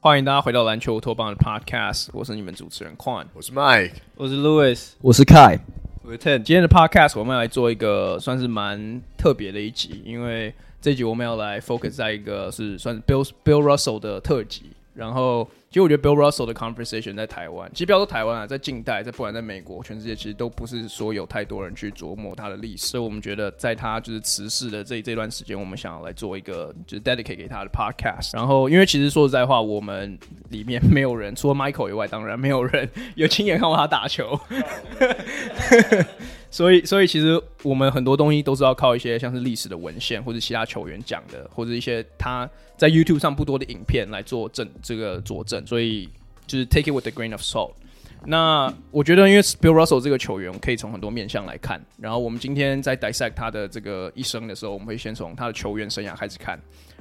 欢迎大家回到篮球乌托邦的 Podcast，我是你们主持人 Quan，我是 Mike，我是 Louis，我是 Kai，我是 Ten。今天的 Podcast 我们要来做一个算是蛮特别的一集，因为这集我们要来 focus 在一个是算是 Bill Bill Russell 的特辑，然后。其实我觉得 Bill Russell 的 conversation 在台湾，其实不要说台湾啊，在近代，在不管在美国、全世界，其实都不是说有太多人去琢磨他的历史。所以我们觉得，在他就是辞世的这这段时间，我们想要来做一个就是 dedicate 给他的 podcast。然后，因为其实说实在话，我们里面没有人，除了 Michael 以外，当然没有人 有亲眼看过他打球。所以，所以其实我们很多东西都是要靠一些像是历史的文献，或者其他球员讲的，或者一些他在 YouTube 上不多的影片来做证，这个佐证。所以就是 take it with a grain of salt。那我觉得，因为 Bill Russell 这个球员可以从很多面向来看。然后我们今天在 dissect 他的这个一生的时候，我们会先从他的球员生涯开始看，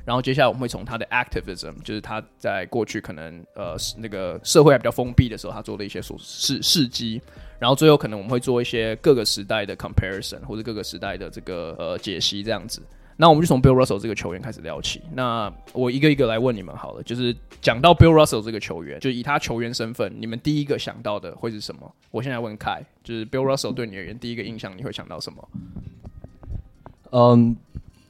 然后接下来我们会从他的 activism，就是他在过去可能呃那个社会还比较封闭的时候，他做的一些所事事迹。然后最后可能我们会做一些各个时代的 comparison 或者各个时代的这个呃解析这样子。那我们就从 Bill Russell 这个球员开始聊起。那我一个一个来问你们好了，就是讲到 Bill Russell 这个球员，就以他球员身份，你们第一个想到的会是什么？我现在问凯，就是 Bill Russell 对你而言第一个印象你会想到什么？嗯，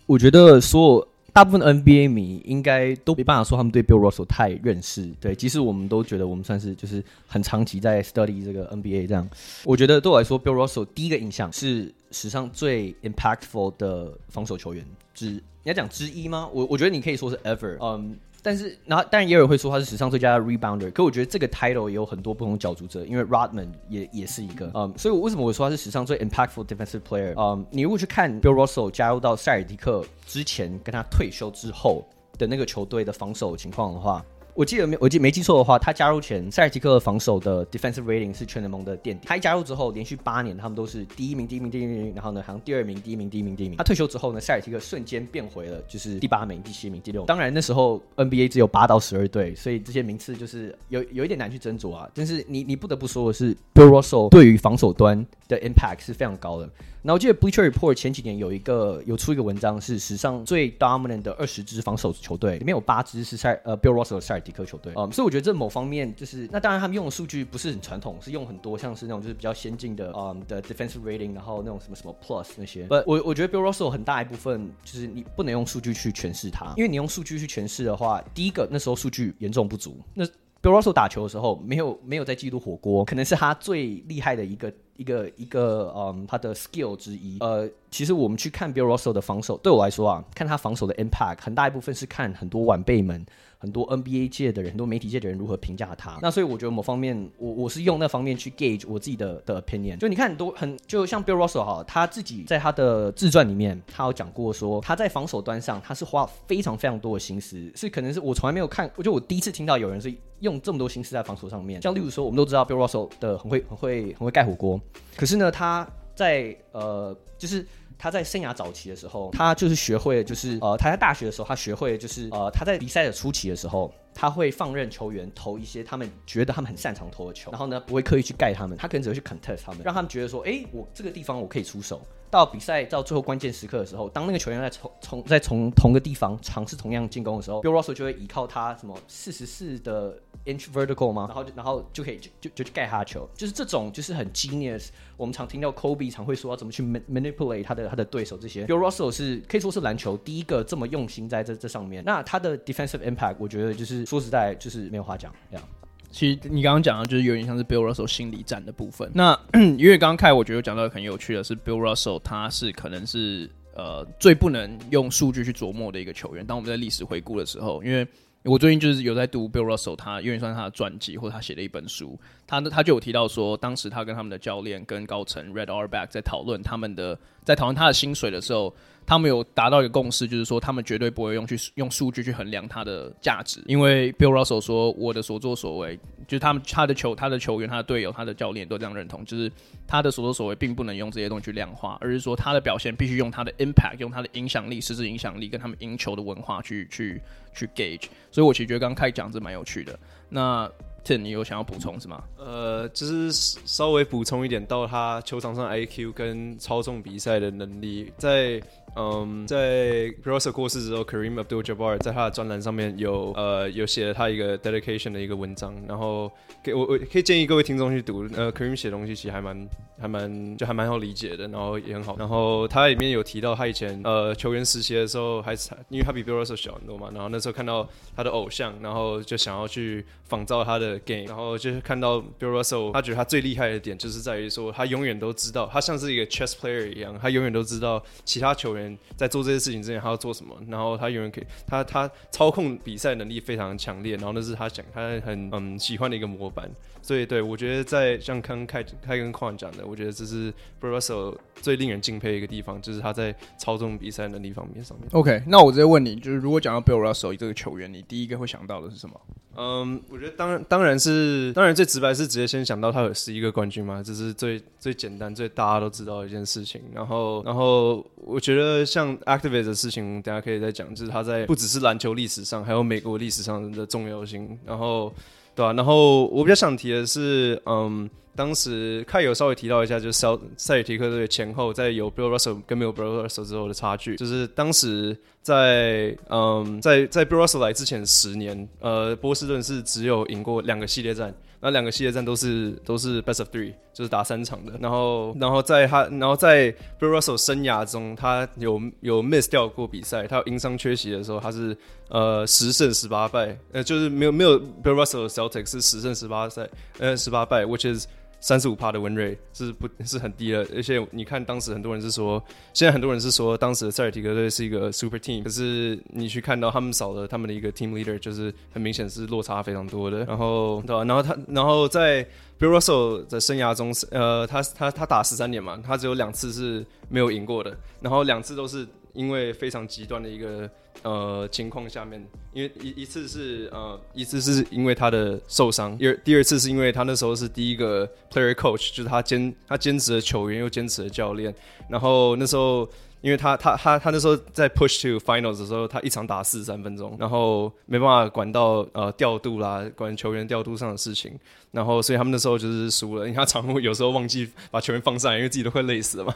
我觉得说。大部分的 NBA 迷应该都没办法说他们对 Bill Russell 太认识，对，即使我们都觉得我们算是就是很长期在 study 这个 NBA 这样，我觉得对我来说，Bill Russell 第一个印象是史上最 impactful 的防守球员之，你要讲之一吗？我我觉得你可以说是 ever，嗯。但是，然后当然也有人会说他是史上最佳的 rebounder，可我觉得这个 title 也有很多不同角逐者，因为 Rodman 也也是一个，嗯，所以我为什么我说他是史上最 impactful defensive player？嗯，你如果去看 Bill Russell 加入到塞尔迪克之前，跟他退休之后的那个球队的防守情况的话。我记得没，我记没记错的话，他加入前，塞尔提克防守的 defensive rating 是全联盟的垫底。他一加入之后，连续八年他们都是第一名、第一名、第一名，然后呢，好像第二名、第一名、第一名、第一名。他退休之后呢，塞尔提克瞬间变回了就是第八名、第七名、第六。当然那时候 NBA 只有八到十二队，所以这些名次就是有有一点难去斟酌啊。但是你你不得不说的是，Bill Russell 对于防守端的 impact 是非常高的。那我记得 Bleacher Report 前几年有一个有出一个文章，是史上最 dominant 的二十支防守球队，里面有八支是塞呃 Bill Russell 的塞尔提克球队。嗯，所以我觉得这某方面就是，那当然他们用的数据不是很传统，是用很多像是那种就是比较先进的嗯的 defensive rating，然后那种什么什么 plus 那些。But 我我觉得 Bill Russell 很大一部分就是你不能用数据去诠释它，因为你用数据去诠释的话，第一个那时候数据严重不足。那 Bill Russell 打球的时候没有没有在记录火锅，可能是他最厉害的一个。一个一个嗯，他的 skill 之一。呃，其实我们去看 Bill Russell 的防守，对我来说啊，看他防守的 impact 很大一部分是看很多晚辈们。很多 NBA 界的人，很多媒体界的人如何评价他？那所以我觉得某方面，我我是用那方面去 gauge 我自己的的 opinion。就你看很多很就像 Bill Russell 哈，他自己在他的自传里面，他有讲过说他在防守端上他是花非常非常多的心思，是可能是我从来没有看，我就我第一次听到有人是用这么多心思在防守上面。像例如说，我们都知道 Bill Russell 的很会很会很会盖火锅，可是呢，他在呃就是。他在生涯早期的时候，他就是学会，就是呃，他在大学的时候，他学会，就是呃，他在比赛的初期的时候，他会放任球员投一些他们觉得他们很擅长投的球，然后呢，不会刻意去盖他们，他可能只会去 contest 他们，让他们觉得说，哎，我这个地方我可以出手。到比赛到最后关键时刻的时候，当那个球员在从从在从同个地方尝试同样进攻的时候，Bill Russell 就会依靠他什么四十四的 inch vertical 吗？然后然后就可以就就就去盖他的球，就是这种就是很 genius。我们常听到 Kobe 常会说要怎么去 manipulate 他的他的对手，这些 Bill Russell 是可以说是篮球第一个这么用心在这这上面。那他的 defensive impact，我觉得就是说实在就是没有话讲，这样。其实你刚刚讲的，就是有点像是 Bill Russell 心理战的部分。那 因为刚刚开，我觉得讲到很有趣的是，Bill Russell 他是可能是呃最不能用数据去琢磨的一个球员。当我们在历史回顾的时候，因为我最近就是有在读 Bill Russell，他因为算是他的传记或者他写的一本书，他他就有提到说，当时他跟他们的教练跟高层 Red Auerbach 在讨论他们的在讨论他的薪水的时候。他们有达到一个共识，就是说他们绝对不会用去用数据去衡量他的价值，因为 Bill Russell 说，我的所作所为，就是他们他的球、他的球员、他的队友、他的教练都这样认同，就是他的所作所为并不能用这些东西去量化，而是说他的表现必须用他的 impact，用他的影响力、实质影响力跟他们赢球的文化去去去 gauge。所以我其实觉得刚刚开讲是蛮有趣的。那 Tim，你有想要补充是吗？呃，就是稍微补充一点到他球场上 IQ 跟操纵比赛的能力，在。嗯，在 Bill Russell 过世之后，Kareem Abdul-Jabbar 在他的专栏上面有呃有写了他一个 dedication 的一个文章，然后给我我可以建议各位听众去读。呃，Kareem 写的东西其实还蛮还蛮就还蛮好理解的，然后也很好。然后他里面有提到他以前呃球员实习的时候，还是因为他比 Bill Russell 小很多嘛，然后那时候看到他的偶像，然后就想要去仿造他的 game，然后就是看到 Bill Russell，他觉得他最厉害的点就是在于说他永远都知道，他像是一个 chess player 一样，他永远都知道其他球员。在做这些事情之前，他要做什么？然后他永远可以，他他操控比赛能力非常强烈，然后那是他想他很嗯喜欢的一个模板。所以对我觉得，在像刚开开跟矿讲的，我觉得这是 Russell 最令人敬佩的一个地方，就是他在操纵比赛能力方面上面。OK，那我直接问你，就是如果讲到 Bill Russell 这个球员，你第一个会想到的是什么？嗯，我觉得当然当然是当然最直白是直接先想到他有十一个冠军嘛，这是最最简单最大家都知道的一件事情。然后然后我觉得像 Activate 的事情，大家可以再讲，就是他在不只是篮球历史上，还有美国历史上的重要性。然后对吧、然后我比较想提的是，嗯。当时凯有稍微提到一下，就是赛赛尔提克队前后在有 Bill Russell 跟没有 Bill Russell 之后的差距，就是当时在嗯在在 Bill Russell 来之前十年，呃波士顿是只有赢过两个系列战，那两个系列战都是都是 Best of Three，就是打三场的。然后然后在他然后在 Bill Russell 生涯中，他有有 miss 掉过比赛，他有因伤缺席的时候，他是呃十胜十八败，呃就是没有没有 Bill Russell Celtics 是十胜十八赛，呃十八败，which is 三十五趴的 win rate 是不，是很低的，而且你看当时很多人是说，现在很多人是说当时的塞尔提克队是一个 super team，可是你去看到他们少了他们的一个 team leader，就是很明显是落差非常多的。然后对吧？然后他，然后在 Bill Russell 的生涯中，呃，他他他打十三年嘛，他只有两次是没有赢过的，然后两次都是因为非常极端的一个。呃，情况下面，因为一一次是呃，一次是因为他的受伤，第二第二次是因为他那时候是第一个 player coach，就是他兼他兼职的球员又兼职的教练，然后那时候。因为他他他他那时候在 push to finals 的时候，他一场打四十三分钟，然后没办法管到呃调度啦，管球员调度上的事情，然后所以他们那时候就是输了。因为他常务有时候忘记把球员放上来，因为自己都会累死了嘛，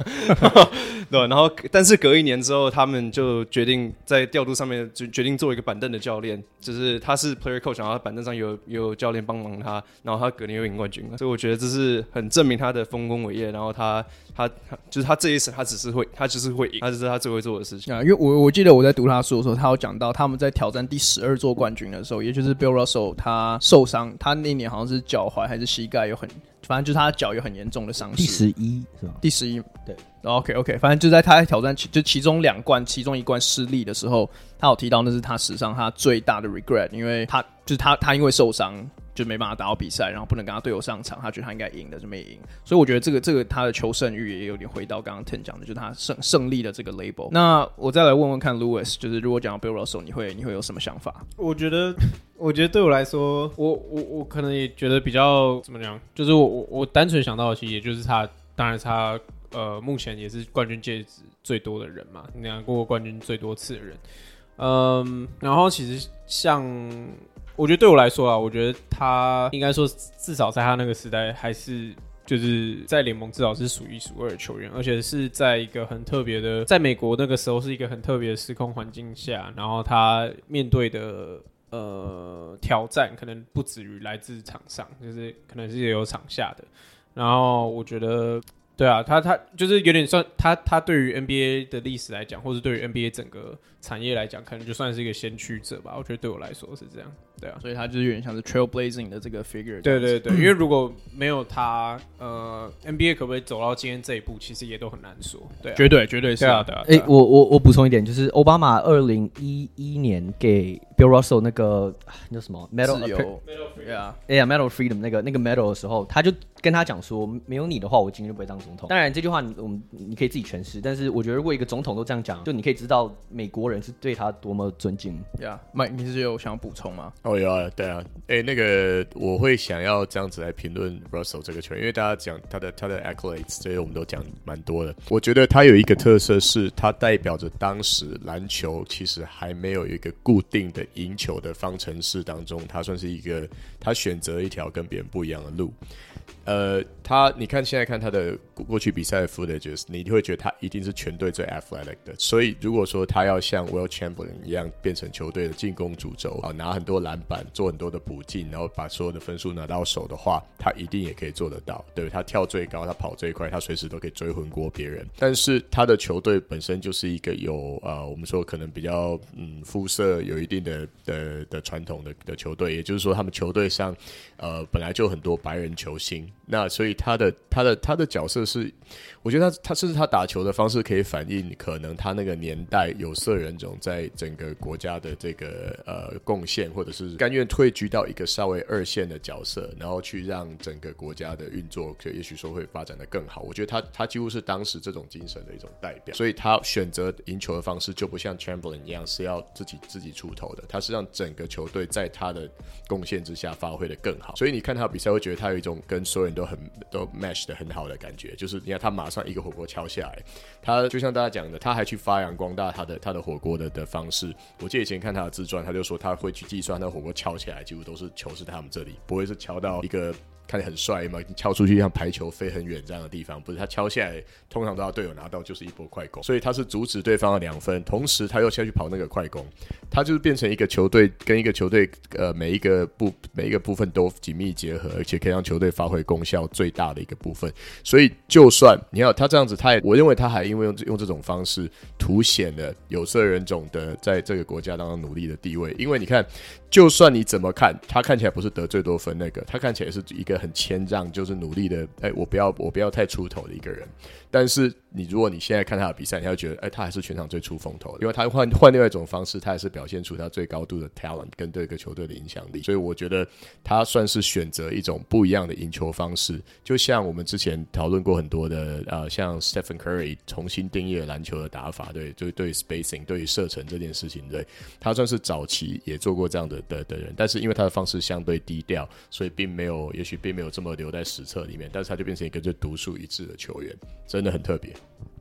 对。然后但是隔一年之后，他们就决定在调度上面就决定做一个板凳的教练，就是他是 player coach，然后板凳上有有教练帮忙他，然后他隔年又赢冠军了。所以我觉得这是很证明他的丰功伟业。然后他他他就是他这一次他只是会他只是会赢。他只是他最会做的事情啊，因为我我记得我在读他书的时候，他有讲到他们在挑战第十二座冠军的时候，也就是 Bill Russell 他受伤，他那年好像是脚踝还是膝盖有很，反正就是他脚有很严重的伤势。第十一是吧？第十一，对。OK OK，反正就在他在挑战其就其中两冠，其中一冠失利的时候，他有提到那是他史上他最大的 regret，因为他就是他他因为受伤。就没办法打到比赛，然后不能跟他队友上场，他觉得他应该赢的就没赢，所以我觉得这个这个他的求胜欲也有点回到刚刚 Ten 讲的，就是他胜胜利的这个 label。那我再来问问看 Louis，就是如果讲到 Bill Russell，你会你会有什么想法？我觉得，我觉得对我来说，我我我可能也觉得比较怎么讲，就是我我我单纯想到的，其实也就是他，当然他呃目前也是冠军戒指最多的人嘛，拿过冠军最多次的人，嗯，然后其实像。我觉得对我来说啊，我觉得他应该说至少在他那个时代，还是就是在联盟至少是数一数二的球员，而且是在一个很特别的，在美国那个时候是一个很特别的时空环境下，然后他面对的呃挑战可能不止于来自场上，就是可能是也有场下的。然后我觉得，对啊，他他就是有点算他他对于 NBA 的历史来讲，或是对于 NBA 整个产业来讲，可能就算是一个先驱者吧。我觉得对我来说是这样。对啊，所以他就是有点像是 trailblazing 的这个 figure。对对对，因为如果没有他，呃，NBA 可不可以走到今天这一步，其实也都很难说。对，绝对绝对是啊。对啊。哎，我我我补充一点，就是奥巴马二零一一年给 Bill Russell 那个那什么 medal，自由，medal，呀，哎呀，medal freedom 那个那个 medal 的时候，他就跟他讲说，没有你的话，我今天就不会当总统。当然这句话你我们你可以自己诠释，但是我觉得如果一个总统都这样讲，就你可以知道美国人是对他多么尊敬。呀，麦，你是有想要补充吗？哦，有啊，对啊，哎，那个我会想要这样子来评论 Russell 这个球员，因为大家讲他的他的 accolades，这些我们都讲蛮多的。我觉得他有一个特色是，他代表着当时篮球其实还没有一个固定的赢球的方程式当中，他算是一个他选择一条跟别人不一样的路。呃，他你看现在看他的过去比赛的 footages，你就会觉得他一定是全队最 athletic 的。所以如果说他要像 Will Chamberlain 一样变成球队的进攻主轴啊，拿很多篮板，做很多的补进，然后把所有的分数拿到手的话，他一定也可以做得到。对，他跳最高，他跑最快，他随时都可以追魂过别人。但是他的球队本身就是一个有呃，我们说可能比较嗯肤色有一定的的的传统的的球队，也就是说他们球队上呃本来就很多白人球星。那所以他的他的他的角色是，我觉得他他甚至他打球的方式可以反映可能他那个年代有色人种在整个国家的这个呃贡献，或者是甘愿退居到一个稍微二线的角色，然后去让整个国家的运作，就也许说会发展的更好。我觉得他他几乎是当时这种精神的一种代表，所以他选择赢球的方式就不像 Chamberlain 一样是要自己自己出头的，他是让整个球队在他的贡献之下发挥的更好。所以你看他的比赛会觉得他有一种跟所有人。都很都 match 的很好的感觉，就是你看他马上一个火锅敲下来，他就像大家讲的，他还去发扬光大他的他的火锅的的方式。我记得以前看他的自传，他就说他会去计算那火锅敲起来，几乎都是球是他们这里，不会是敲到一个。看起来很帅嘛，敲出去像排球飞很远这样的地方，不是他敲下来，通常都要队友拿到，就是一波快攻，所以他是阻止对方的两分，同时他又下去跑那个快攻，他就是变成一个球队跟一个球队呃每一个部每一个部分都紧密结合，而且可以让球队发挥功效最大的一个部分。所以就算你要他这样子，他也我认为他还因为用用这种方式凸显了有色人种的在这个国家当中努力的地位，因为你看。就算你怎么看，他看起来不是得最多分那个，他看起来是一个很谦让，就是努力的，哎，我不要，我不要太出头的一个人，但是。你如果你现在看他的比赛，你会觉得，哎、他还是全场最出风头的，因为他换换另外一种方式，他还是表现出他最高度的 talent 跟这个球队的影响力。所以我觉得他算是选择一种不一样的赢球方式。就像我们之前讨论过很多的，呃，像 Stephen Curry 重新定义了篮球的打法，对，就对 spacing 对于射程这件事情，对，他算是早期也做过这样的的的人，但是因为他的方式相对低调，所以并没有，也许并没有这么留在史册里面，但是他就变成一个最独树一帜的球员，真的很特别。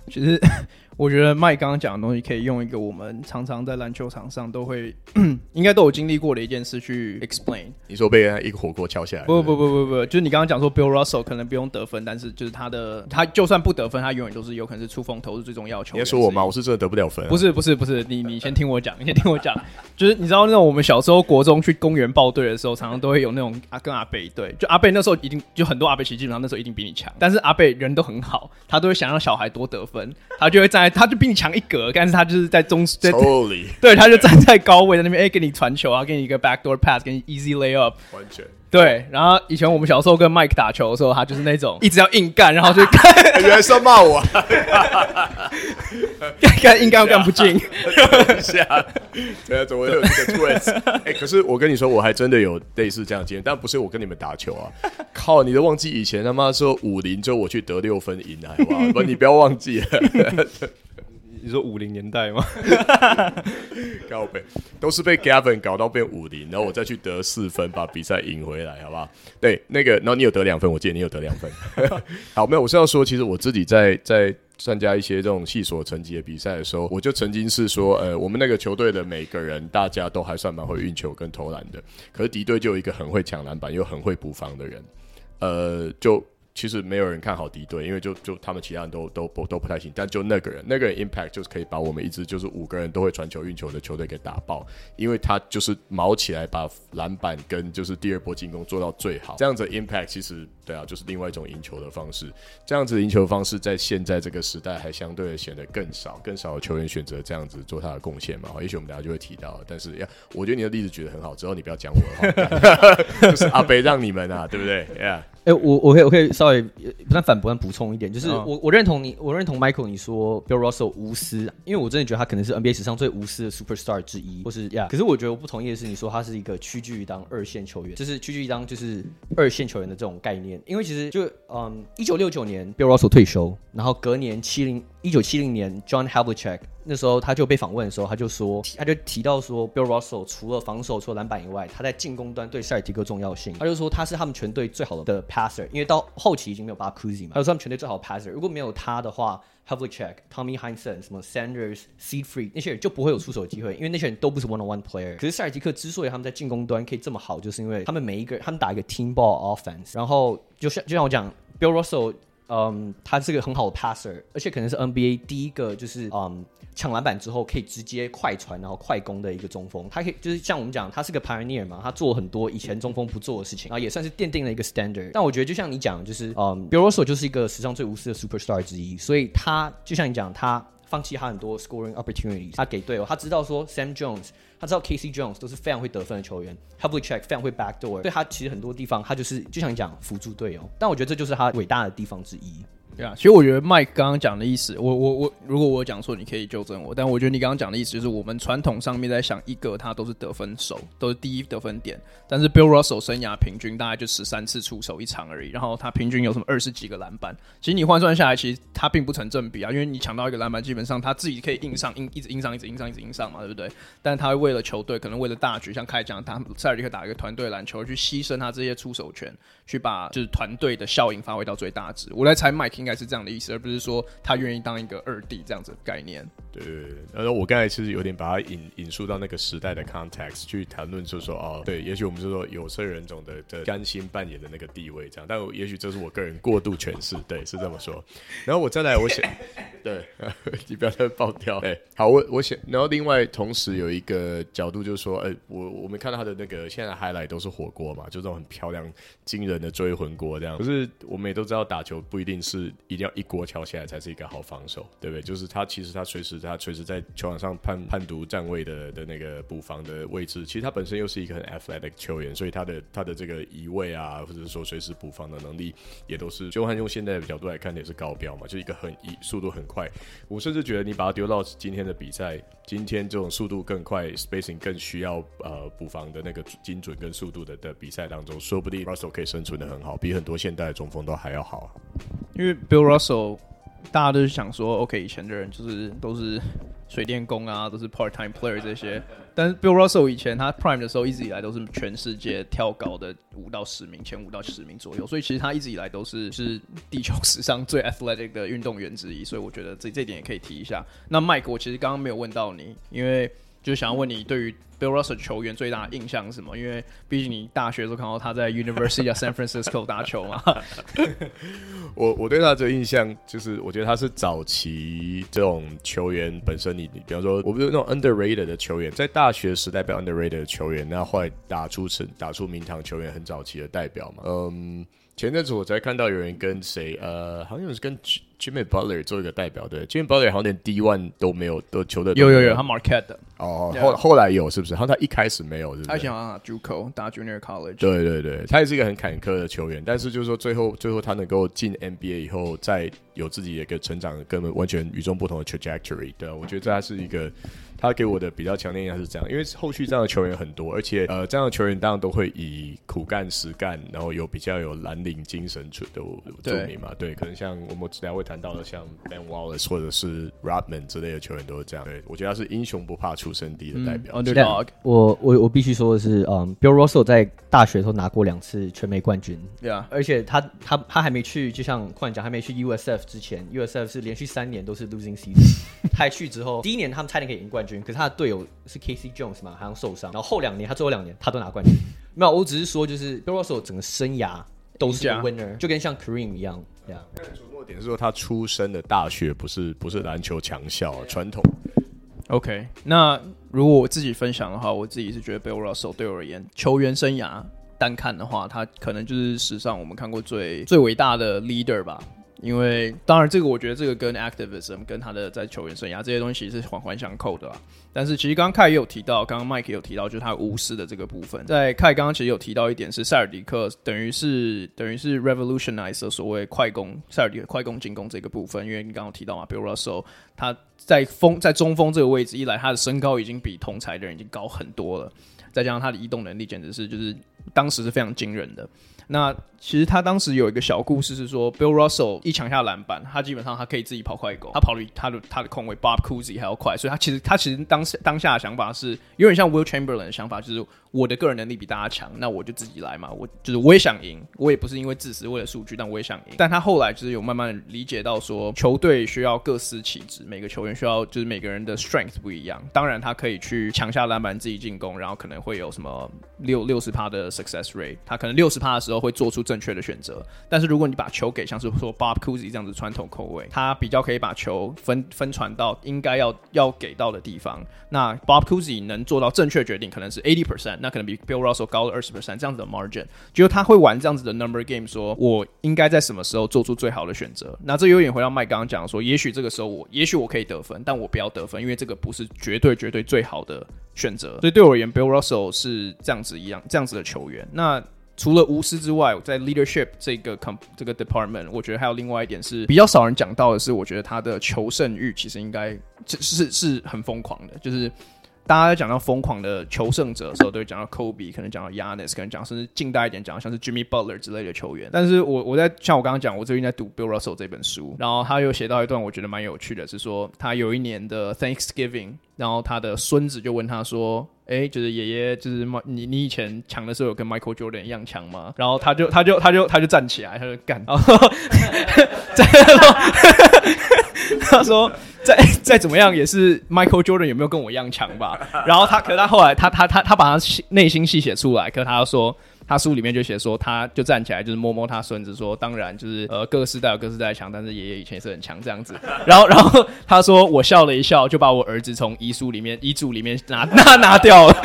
其实。我觉得麦刚刚讲的东西可以用一个我们常常在篮球场上都会，应该都有经历过的一件事去 explain。你说被一个火锅敲下来？不不不不不，就是你刚刚讲说 Bill Russell 可能不用得分，但是就是他的他就算不得分，他永远都是有可能是出风头是最重要球。你在说我吗？我是真的得不了分啊。不是不是不是，你你先听我讲，你先听我讲。就是你知道那种我们小时候国中去公园报队的时候，常常都会有那种阿跟阿伯一队，就阿贝那时候一定就很多阿贝其实基本上那时候一定比你强，但是阿贝人都很好，他都会想让小孩多得分，他就会站在他就比你强一。格，但是他就是在中.对，他就站在高位在那边，哎、欸，给你传球啊，给你一个 backdoor pass，给你 easy layup，完全对。然后以前我们小时候跟 Mike 打球的时候，他就是那种一直要硬干，然后就原来是要骂我，干硬干干不进，等一下，对啊，怎么会有这个 twist？哎、欸，可是我跟你说，我还真的有类似这样的经验，但不是我跟你们打球啊，靠，你都忘记以前他妈说五零就我去得六分赢了，好不好？不，你不要忘记了。你说五零年代吗？高北都是被 Gavin 搞到变五零，然后我再去得四分，把比赛赢回来，好不好？对，那个，然后你有得两分，我记得你有得两分。好，没有，我是要说，其实我自己在在参加一些这种系所层级的比赛的时候，我就曾经是说，呃，我们那个球队的每个人，大家都还算蛮会运球跟投篮的，可是敌队就有一个很会抢篮板又很会补防的人，呃，就。其实没有人看好敌队，因为就就他们其他人都都不都不太行，但就那个人，那个人 impact 就是可以把我们一支就是五个人都会传球运球的球队给打爆，因为他就是毛起来把篮板跟就是第二波进攻做到最好，这样子 impact 其实对啊，就是另外一种赢球的方式，这样子赢球方式在现在这个时代还相对显得更少，更少的球员选择这样子做他的贡献嘛，也许我们大家就会提到，但是呀，我觉得你的例子举得很好，之后你不要讲我的话，就是阿北让你们啊，对不对？yeah.。哎、欸，我我可以我可以稍微不但反驳，但补充一点，就是我我认同你，我认同 Michael 你说 Bill Russell 无私，因为我真的觉得他可能是 NBA 史上最无私的 Superstar 之一，或是呀。Yeah, 可是我觉得我不同意的是，你说他是一个屈居于当二线球员，就是屈居于当就是二线球员的这种概念，因为其实就嗯，一九六九年 Bill Russell 退休，然后隔年七零一九七零年 John Havlicek 那时候他就被访问的时候，他就说，他就提到说，Bill Russell 除了防守、除了篮板以外，他在进攻端对塞尔提克重要性。他就说他是他们全队最好的 passer，因为到后期已经没有 Bob Cousy 嘛，他说他们全队最好的 passer。如果没有他的话 h a v l i c h e c k、Tommy Heinsohn、什么 Sanders、Seed-Free 那些人就不会有出手机会，因为那些人都不是 one-on-one player。可是塞尔吉克之所以他们在进攻端可以这么好，就是因为他们每一个他们打一个 team ball offense，然后就像就像我讲，Bill Russell。嗯，他是个很好的 passer，而且可能是 NBA 第一个就是嗯抢篮板之后可以直接快传然后快攻的一个中锋。他可以就是像我们讲，他是个 pioneer 嘛，他做很多以前中锋不做的事情，啊也算是奠定了一个 standard。但我觉得就像你讲，就是嗯 b i l l r o s s e 就是一个史上最无私的 superstar 之一，所以他就像你讲，他放弃他很多 scoring opportunities，他给队友，他知道说 Sam Jones。他知道 Casey Jones 都是非常会得分的球员，Havlicek 非常会 backdoor，所以他其实很多地方他就是就想讲辅助队友，但我觉得这就是他伟大的地方之一。对啊，其实我觉得 Mike 刚刚讲的意思，我我我，如果我讲错，你可以纠正我。但我觉得你刚刚讲的意思就是，我们传统上面在想一个他都是得分手，都是第一得分点。但是 Bill Russell 生涯平均大概就十三次出手一场而已，然后他平均有什么二十几个篮板。其实你换算下来，其实他并不成正比啊，因为你抢到一个篮板，基本上他自己可以硬上，硬一直硬上，一直硬上，一直硬上嘛，对不对？但他会为了球队，可能为了大局，像开讲他塞尔提克打一个团队篮球，去牺牲他这些出手权，去把就是团队的效应发挥到最大值。我来猜，Mike 应该是这样的意思。而不是说，他愿意当一个二弟这样子的概念。对，然后我刚才其实有点把它引引述到那个时代的 context 去谈论，就是说哦，对，也许我们就说有色人种的的甘心扮演的那个地位这样，但也许这是我个人过度诠释，对，是这么说。然后我再来，我想，对，你不要再爆掉。对，好，我我想，然后另外同时有一个角度就是说，哎，我我们看到他的那个现在 highlight 都是火锅嘛，就这种很漂亮、惊人的追魂锅这样。可是我们也都知道，打球不一定是一定要一锅敲下来才是一个好防守，对不对？就是他其实他随时。他随时在球场上判判读站位的的那个补防的位置，其实他本身又是一个很 athletic 球员，所以他的他的这个移位啊，或者说随时补防的能力，也都是就算用现在的角度来看，也是高标嘛，就一个很移速度很快。我甚至觉得你把它丢到今天的比赛，今天这种速度更快，spacing 更需要呃补防的那个精准跟速度的的比赛当中，说不定 Russell 可以生存得很好，比很多现代的中锋都还要好。因为 Bill Russell。大家都是想说，OK，以前的人就是都是水电工啊，都是 part time player 这些。但是 Bill Russell 以前他 prime 的时候，一直以来都是全世界跳高的五到十名，前五到十名左右。所以其实他一直以来都是是地球史上最 athletic 的运动员之一。所以我觉得这这点也可以提一下。那 Mike，我其实刚刚没有问到你，因为。就想要问你，对于 Bill Russell 球员最大的印象是什么？因为毕竟你大学的时候看到他在 University of San Francisco 打球嘛。我我对他的印象就是，我觉得他是早期这种球员本身你，你比方说，我不是那种 underrated 的球员，在大学时代被 underrated 的球员，那后来打出成打出名堂球员，很早期的代表嘛。嗯，前阵子我才看到有人跟谁，呃，好像是跟。Jimmy Butler 做一个代表，对，Jimmy Butler 好像连 D1 都没有，都球的有有有，他 Marquette 的哦，后后来有是不是？好像他一开始没有，是不是？他想要打 JUCO 打 Junior College，对对对，他也是一个很坎坷的球员，但是就是说最后最后他能够进 NBA 以后，再有自己的一个成长，根本完全与众不同的 trajectory，对，我觉得这还是一个。他给我的比较强烈印象是这样，因为后续这样的球员很多，而且呃，这样的球员当然都会以苦干实干，然后有比较有蓝领精神出的著名嘛。对，可能像我们等下会谈到的，像 Ben Wallace 或者是 Rodman 之类的球员都是这样。对，我觉得他是英雄不怕出身低的代表。嗯、Underdog。我我我必须说的是，嗯，Bill Russell 在大学的时候拿过两次全美冠军。对啊，而且他他他还没去，就像矿讲，还没去 USF 之前，USF 是连续三年都是 losing season。他去之后，第一年他们差点可以赢冠军，可是他的队友是 Casey Jones 嘛，好像受伤。然后后两年，他最后两年他都拿冠军。没有，我只是说，就是 Bill Russell 整个生涯都是 winner，就跟像 Kareem 一样。这样。瞩目点是说他出生的大学不是不是篮球强校传统。OK，那如果我自己分享的话，我自己是觉得 Bill Russell 对我而言，球员生涯单看的话，他可能就是史上我们看过最最伟大的 leader 吧。因为当然，这个我觉得这个跟 activism 跟他的在球员生涯这些东西是环环相扣的啦。但是其实刚刚凯也有提到，刚刚 Mike 也有提到，就是他无私的这个部分。在凯刚刚其实有提到一点是塞尔迪克等于是等于是 revolutionize 所谓快攻塞尔迪克快攻进攻这个部分。因为你刚刚提到嘛，比如 Russell 他在锋在中锋这个位置一来，他的身高已经比同才的人已经高很多了，再加上他的移动能力简直是就是当时是非常惊人的。那其实他当时有一个小故事是说，Bill Russell 一抢下篮板，他基本上他可以自己跑快攻，他跑比他的他的控卫 Bob Cousy 还要快，所以他其实他其实当时当下的想法是有点像 Will Chamberlain 的想法，就是我的个人能力比大家强，那我就自己来嘛，我就是我也想赢，我也不是因为自私为了数据，但我也想赢。但他后来就是有慢慢理解到说，球队需要各司其职，每个球员需要就是每个人的 strength 不一样。当然他可以去抢下篮板自己进攻，然后可能会有什么六六十趴的 success rate，他可能六十趴的时候会做出正确的选择。但是如果你把球给像是说 Bob Cousy 这样子传统控卫，他比较可以把球分分传到应该要要给到的地方。那 Bob Cousy 能做到正确决定，可能是 eighty percent，那可能比 Bill Russell 高了二十 percent 这样子的 margin。就他会玩这样子的 number game，说我应该在什么时候做出最好的选择。那这有点回到麦刚刚讲说，也许这个时候我也许我可以得分，但我不要得分，因为这个不是绝对绝对最好的选择。所以对我而言，Bill Russell 是这样子一样这样子的球员。那除了无私之外，在 leadership 这个 com 这个 department，我觉得还有另外一点是比较少人讲到的是，我觉得他的求胜欲其实应该是是是很疯狂的。就是大家在讲到疯狂的求胜者的时候，都会讲到 Kobe，可能讲到 Yanis，可能讲甚至近代一点讲像是 Jimmy Butler 之类的球员。但是我我在像我刚刚讲，我最近在读 Bill Russell 这本书，然后他又写到一段我觉得蛮有趣的，是说他有一年的 Thanksgiving，然后他的孙子就问他说。哎、就是爷爷，就是你你以前强的时候有跟 Michael Jordan 一样强吗？然后他就他就他就他就站起来，他就干，然后 他说再再怎么样也是 Michael Jordan 有没有跟我一样强吧？然后他可是他后来他他他他把他内心戏写出来，可是他说。他书里面就写说，他就站起来，就是摸摸他孙子，说：“当然，就是呃，各个世代有各个世代强，但是爷爷以前也是很强这样子。”然后，然后他说：“我笑了一笑，就把我儿子从遗书里面、遗嘱里面拿拿拿掉了。”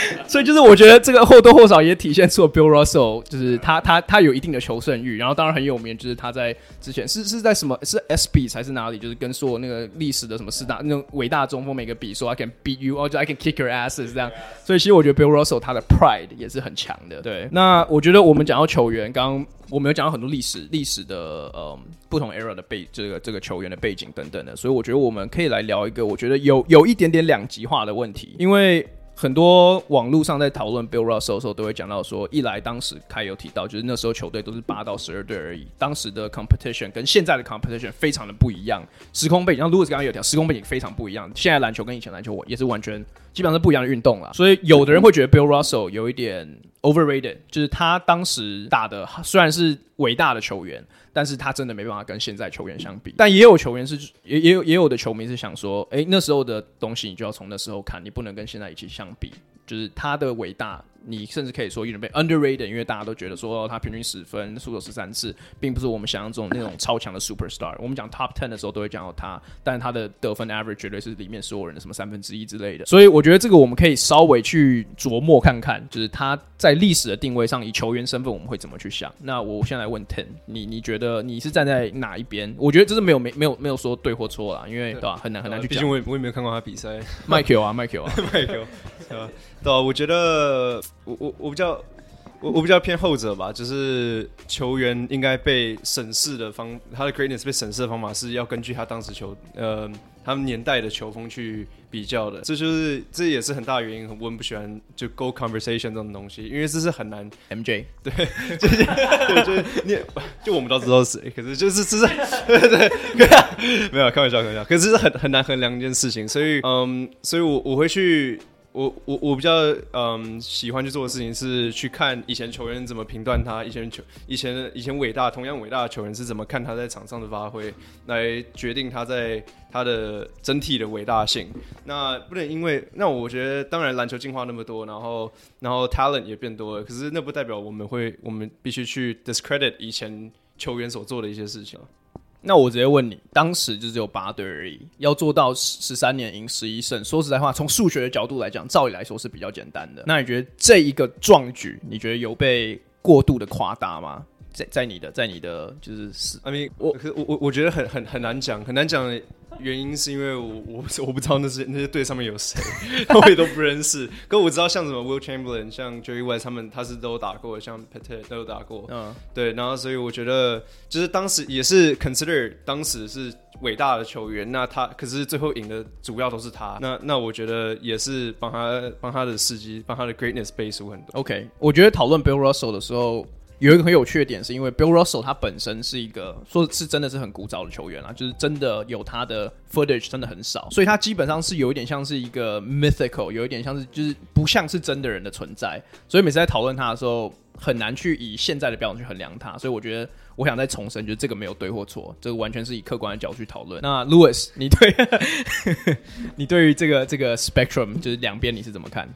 所以就是我觉得这个或多或少也体现出了 Bill Russell，就是他他他有一定的求胜欲，然后当然很有名，就是他在之前是是在什么是 ESPY 还是哪里，就是跟所有那个历史的什么四大那种伟大中锋每个比说 I can beat you，或者 I can kick your asses 这样。所以其实我觉得 Bill Russell 他的 pride 也是很强的。对，那我觉得我们讲到球员，刚刚我们有讲到很多历史历史的呃不同 era 的背这个这个球员的背景等等的，所以我觉得我们可以来聊一个我觉得有有一点点两极化的问题，因为。很多网络上在讨论 Bill Russell 的时候，都会讲到说，一来当时开有提到，就是那时候球队都是八到十二队而已，当时的 competition 跟现在的 competition 非常的不一样，时空背景，像 Louis 刚刚有条时空背景非常不一样，现在篮球跟以前篮球也是完全基本上是不一样的运动了，所以有的人会觉得 Bill Russell 有一点 overrated，就是他当时打的虽然是伟大的球员。但是他真的没办法跟现在球员相比，但也有球员是也也有也有的球迷是想说，诶，那时候的东西你就要从那时候看，你不能跟现在一起相比，就是他的伟大。你甚至可以说有点被 underrated，因为大家都觉得说他平均十分，出手十三次，并不是我们想象中那种超强的 superstar。我们讲 top ten 的时候都会讲到他，但是他的得分 average 绝对是里面所有人的什么三分之一之类的。所以我觉得这个我们可以稍微去琢磨看看，就是他在历史的定位上，以球员身份我们会怎么去想。那我现在来问 Ten，你你觉得你是站在哪一边？我觉得这是没有没没有没有说对或错啦，因为对吧、啊？很难很难去讲。毕竟我也我也没有看过他比赛。麦 Q 啊，麦 Q 啊，麦 Q，对吧？对啊，我觉得我我我比较我我比较偏后者吧，就是球员应该被审视的方，他的 greatness 被审视的方法是要根据他当时球呃他们年代的球风去比较的，这就是这也是很大原因，我们不喜欢就 GOAT conversation 这种东西，因为这是很难 MJ 对，就是对就是你就我们都知道谁，可是就是这是 对对对，没有开玩笑开玩笑，可是是很很难衡量一件事情，所以嗯，所以我我会去。我我我比较嗯喜欢去做的事情是去看以前球员怎么评断他，以前球以前以前伟大同样伟大的球员是怎么看他在场上的发挥，来决定他在他的整体的伟大性。那不能因为那我觉得当然篮球进化那么多，然后然后 talent 也变多了，可是那不代表我们会我们必须去 discredit 以前球员所做的一些事情。那我直接问你，当时就只有八队而已，要做到十三年赢十一胜，说实在话，从数学的角度来讲，照理来说是比较简单的。那你觉得这一个壮举，你觉得有被过度的夸大吗？在在你的在你的就是是，I mean，我我我我觉得很很很难讲，很难讲原因是因为我我我不知道那些那些队上面有谁，我也都不认识。可我知道像什么 Will Chamberlain，像 Jerry West 他们他是都打过，像 Pete 都有打过，嗯，对。然后所以我觉得就是当时也是 consider 当时是伟大的球员，那他可是最后赢的主要都是他，那那我觉得也是帮他帮他的事迹，帮他的 greatness 背书很多。OK，我觉得讨论 Bill Russell 的时候。有一个很有趣的点，是因为 Bill Russell 他本身是一个说是真的是很古早的球员啊，就是真的有他的 footage 真的很少，所以他基本上是有一点像是一个 mythical，有一点像是就是不像是真的人的存在，所以每次在讨论他的时候，很难去以现在的标准去衡量他，所以我觉得我想再重申，就是这个没有对或错，这个完全是以客观的角度去讨论。那 Louis，你对 你对于这个这个 spectrum 就是两边你是怎么看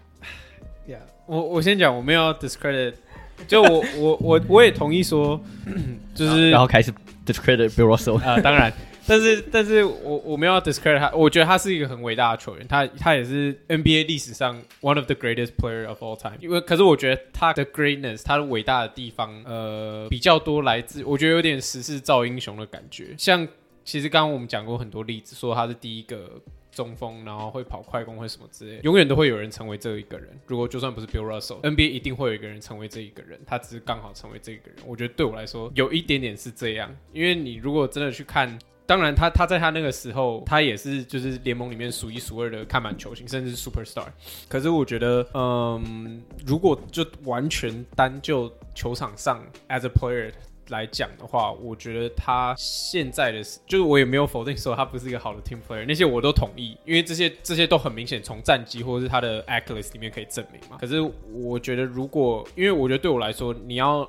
？Yeah，我我先讲，我没有 discredit。就我我我我也同意说，就是然后开始 discredit Bill Russell 啊，当然，但是但是我我没有 discredit 他，我觉得他是一个很伟大的球员，他他也是 NBA 历史上 one of the greatest player of all time。因为可是我觉得他的 greatness，他的伟大的地方，呃，比较多来自我觉得有点时势造英雄的感觉。像其实刚刚我们讲过很多例子，说他是第一个。中锋，然后会跑快攻，会什么之类，永远都会有人成为这一个人。如果就算不是 Bill Russell，NBA 一定会有一个人成为这一个人，他只是刚好成为这一个人。我觉得对我来说有一点点是这样，因为你如果真的去看，当然他他在他那个时候，他也是就是联盟里面数一数二的看板球星，甚至是 Superstar。可是我觉得，嗯，如果就完全单就球场上 as a player。来讲的话，我觉得他现在的就是我也没有否定说他不是一个好的 team player，那些我都同意，因为这些这些都很明显从战绩或者是他的 accolades 里面可以证明嘛。可是我觉得，如果因为我觉得对我来说，你要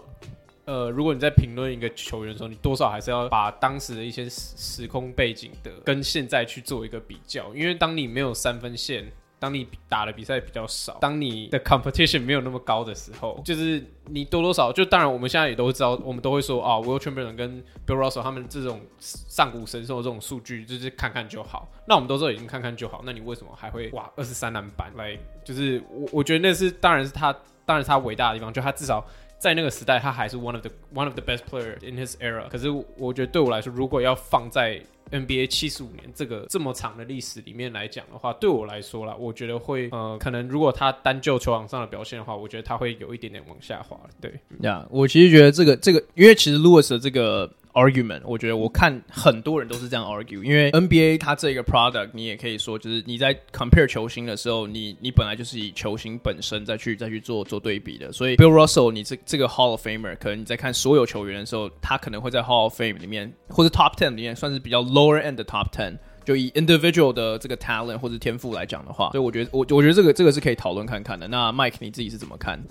呃，如果你在评论一个球员的时候，你多少还是要把当时的一些时时空背景的跟现在去做一个比较，因为当你没有三分线。当你打的比赛比较少，当你的 competition 没有那么高的时候，就是你多多少就当然我们现在也都知道，我们都会说啊，Will Chamberlain 跟 Bill Russell 他们这种上古神兽的这种数据，就是看看就好。那我们都知道已经看看就好，那你为什么还会哇二十三篮板来？就是我我觉得那是当然是他当然是他伟大的地方，就他至少在那个时代他还是 one of the one of the best player in his era。可是我觉得对我来说，如果要放在 NBA 七十五年这个这么长的历史里面来讲的话，对我来说啦，我觉得会呃，可能如果他单就球场上的表现的话，我觉得他会有一点点往下滑。对，呀我其实觉得这个这个，因为其实 Lewis 的这个。argument，我觉得我看很多人都是这样 argue，因为 NBA 它这个 product，你也可以说就是你在 compare 球星的时候，你你本来就是以球星本身再去再去做做对比的，所以 Bill Russell 你这这个 Hall of Famer，可能你在看所有球员的时候，他可能会在 Hall of Fame 里面或者 Top Ten 里面算是比较 lower end 的 Top Ten，就以 individual 的这个 talent 或者天赋来讲的话，所以我觉得我我觉得这个这个是可以讨论看看的。那 Mike 你自己是怎么看？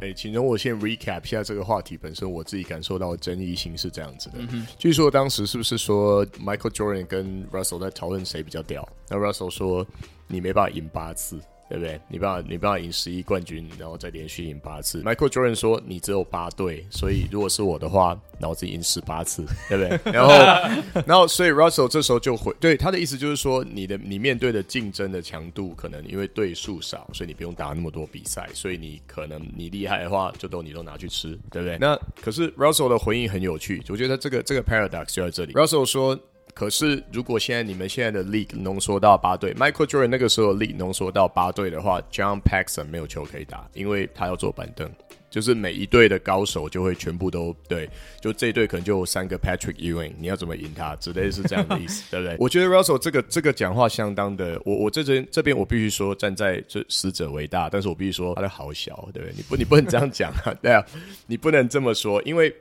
哎，请容我先 recap 一下这个话题本身，我自己感受到的争议性是这样子的。嗯、据说当时是不是说 Michael Jordan 跟 Russell 在讨论谁比较屌？那 Russell 说你没办法赢八次。对不对？你不要，你不要赢十一冠军，然后再连续赢八次。Michael Jordan 说：“你只有八对，所以如果是我的话，那我自己赢十八次，对不对？”然后，然后，所以 Russell 这时候就回对他的意思就是说，你的你面对的竞争的强度可能因为对数少，所以你不用打那么多比赛，所以你可能你厉害的话，就都你都拿去吃，对不对？那可是 Russell 的回应很有趣，我觉得这个这个 paradox 就在这里。Russell 说。可是，如果现在你们现在的 league 浓缩到八队，Michael Jordan 那个时候 league 浓缩到八队的话，John Paxson 没有球可以打，因为他要坐板凳，就是每一队的高手就会全部都对，就这一队可能就有三个 Patrick Ewing，你要怎么赢他？之类是这样的意思，对不对？我觉得 Russell 这个这个讲话相当的，我我这边这边我必须说站在这死者为大，但是我必须说他的好小，对不对？你不你不能这样讲啊，对啊，你不能这么说，因为。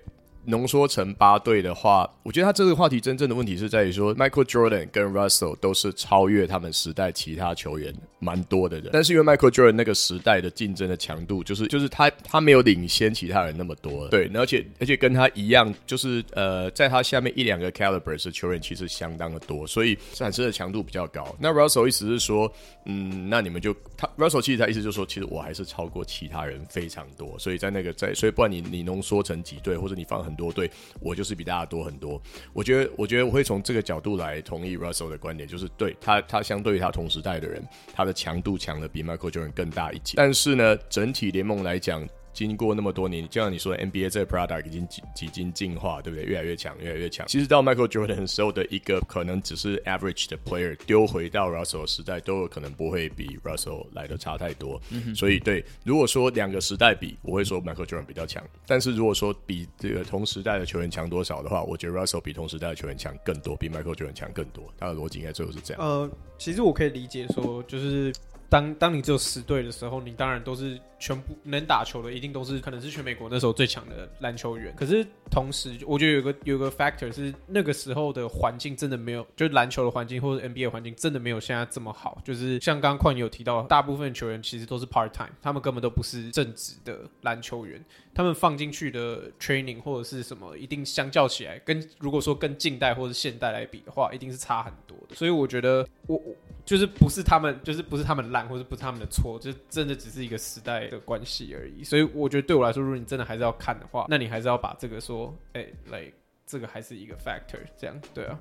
浓缩成八队的话，我觉得他这个话题真正的问题是在于说，Michael Jordan 跟 Russell 都是超越他们时代其他球员蛮多的人，但是因为 Michael Jordan 那个时代的竞争的强度，就是就是他他没有领先其他人那么多，对，而且而且跟他一样，就是呃，在他下面一两个 caliber 的球员其实相当的多，所以产生的强度比较高。那 Russell 意思是说，嗯，那你们就他 Russell 其实他意思就是说，其实我还是超过其他人非常多，所以在那个在，所以不管你你浓缩成几队，或者你放很多对，我就是比大家多很多。我觉得，我觉得我会从这个角度来同意 Russell 的观点，就是对他，他相对于他同时代的人，他的强度强的比 Michael Jordan 更大一级。但是呢，整体联盟来讲，经过那么多年，就像你说的，NBA 这个 product 已经几几经进化，对不对？越来越强，越来越强。其实到 Michael Jordan 的时候的一个可能只是 average 的 player，丢回到 Russell 时代，都有可能不会比 Russell 来的差太多。嗯、所以，对，如果说两个时代比，我会说 Michael Jordan 比较强。但是如果说比这个同时代的球员强多少的话，我觉得 Russell 比同时代的球员强更多，比 Michael Jordan 强更多。他的逻辑应该最后是这样。呃，其实我可以理解说，就是。当当你只有十队的时候，你当然都是全部能打球的，一定都是可能是全美国那时候最强的篮球员。可是同时，我觉得有个有个 factor 是那个时候的环境真的没有，就是篮球的环境或者 NBA 环境真的没有现在这么好。就是像刚刚矿有提到，大部分球员其实都是 part time，他们根本都不是正职的篮球员，他们放进去的 training 或者是什么，一定相较起来跟如果说跟近代或者现代来比的话，一定是差很多的。所以我觉得我我。就是不是他们，就是不是他们烂，或者不是他们的错，就真的只是一个时代的关系而已。所以我觉得对我来说，如果你真的还是要看的话，那你还是要把这个说，哎、欸，来、like, 这个还是一个 factor，这样对啊。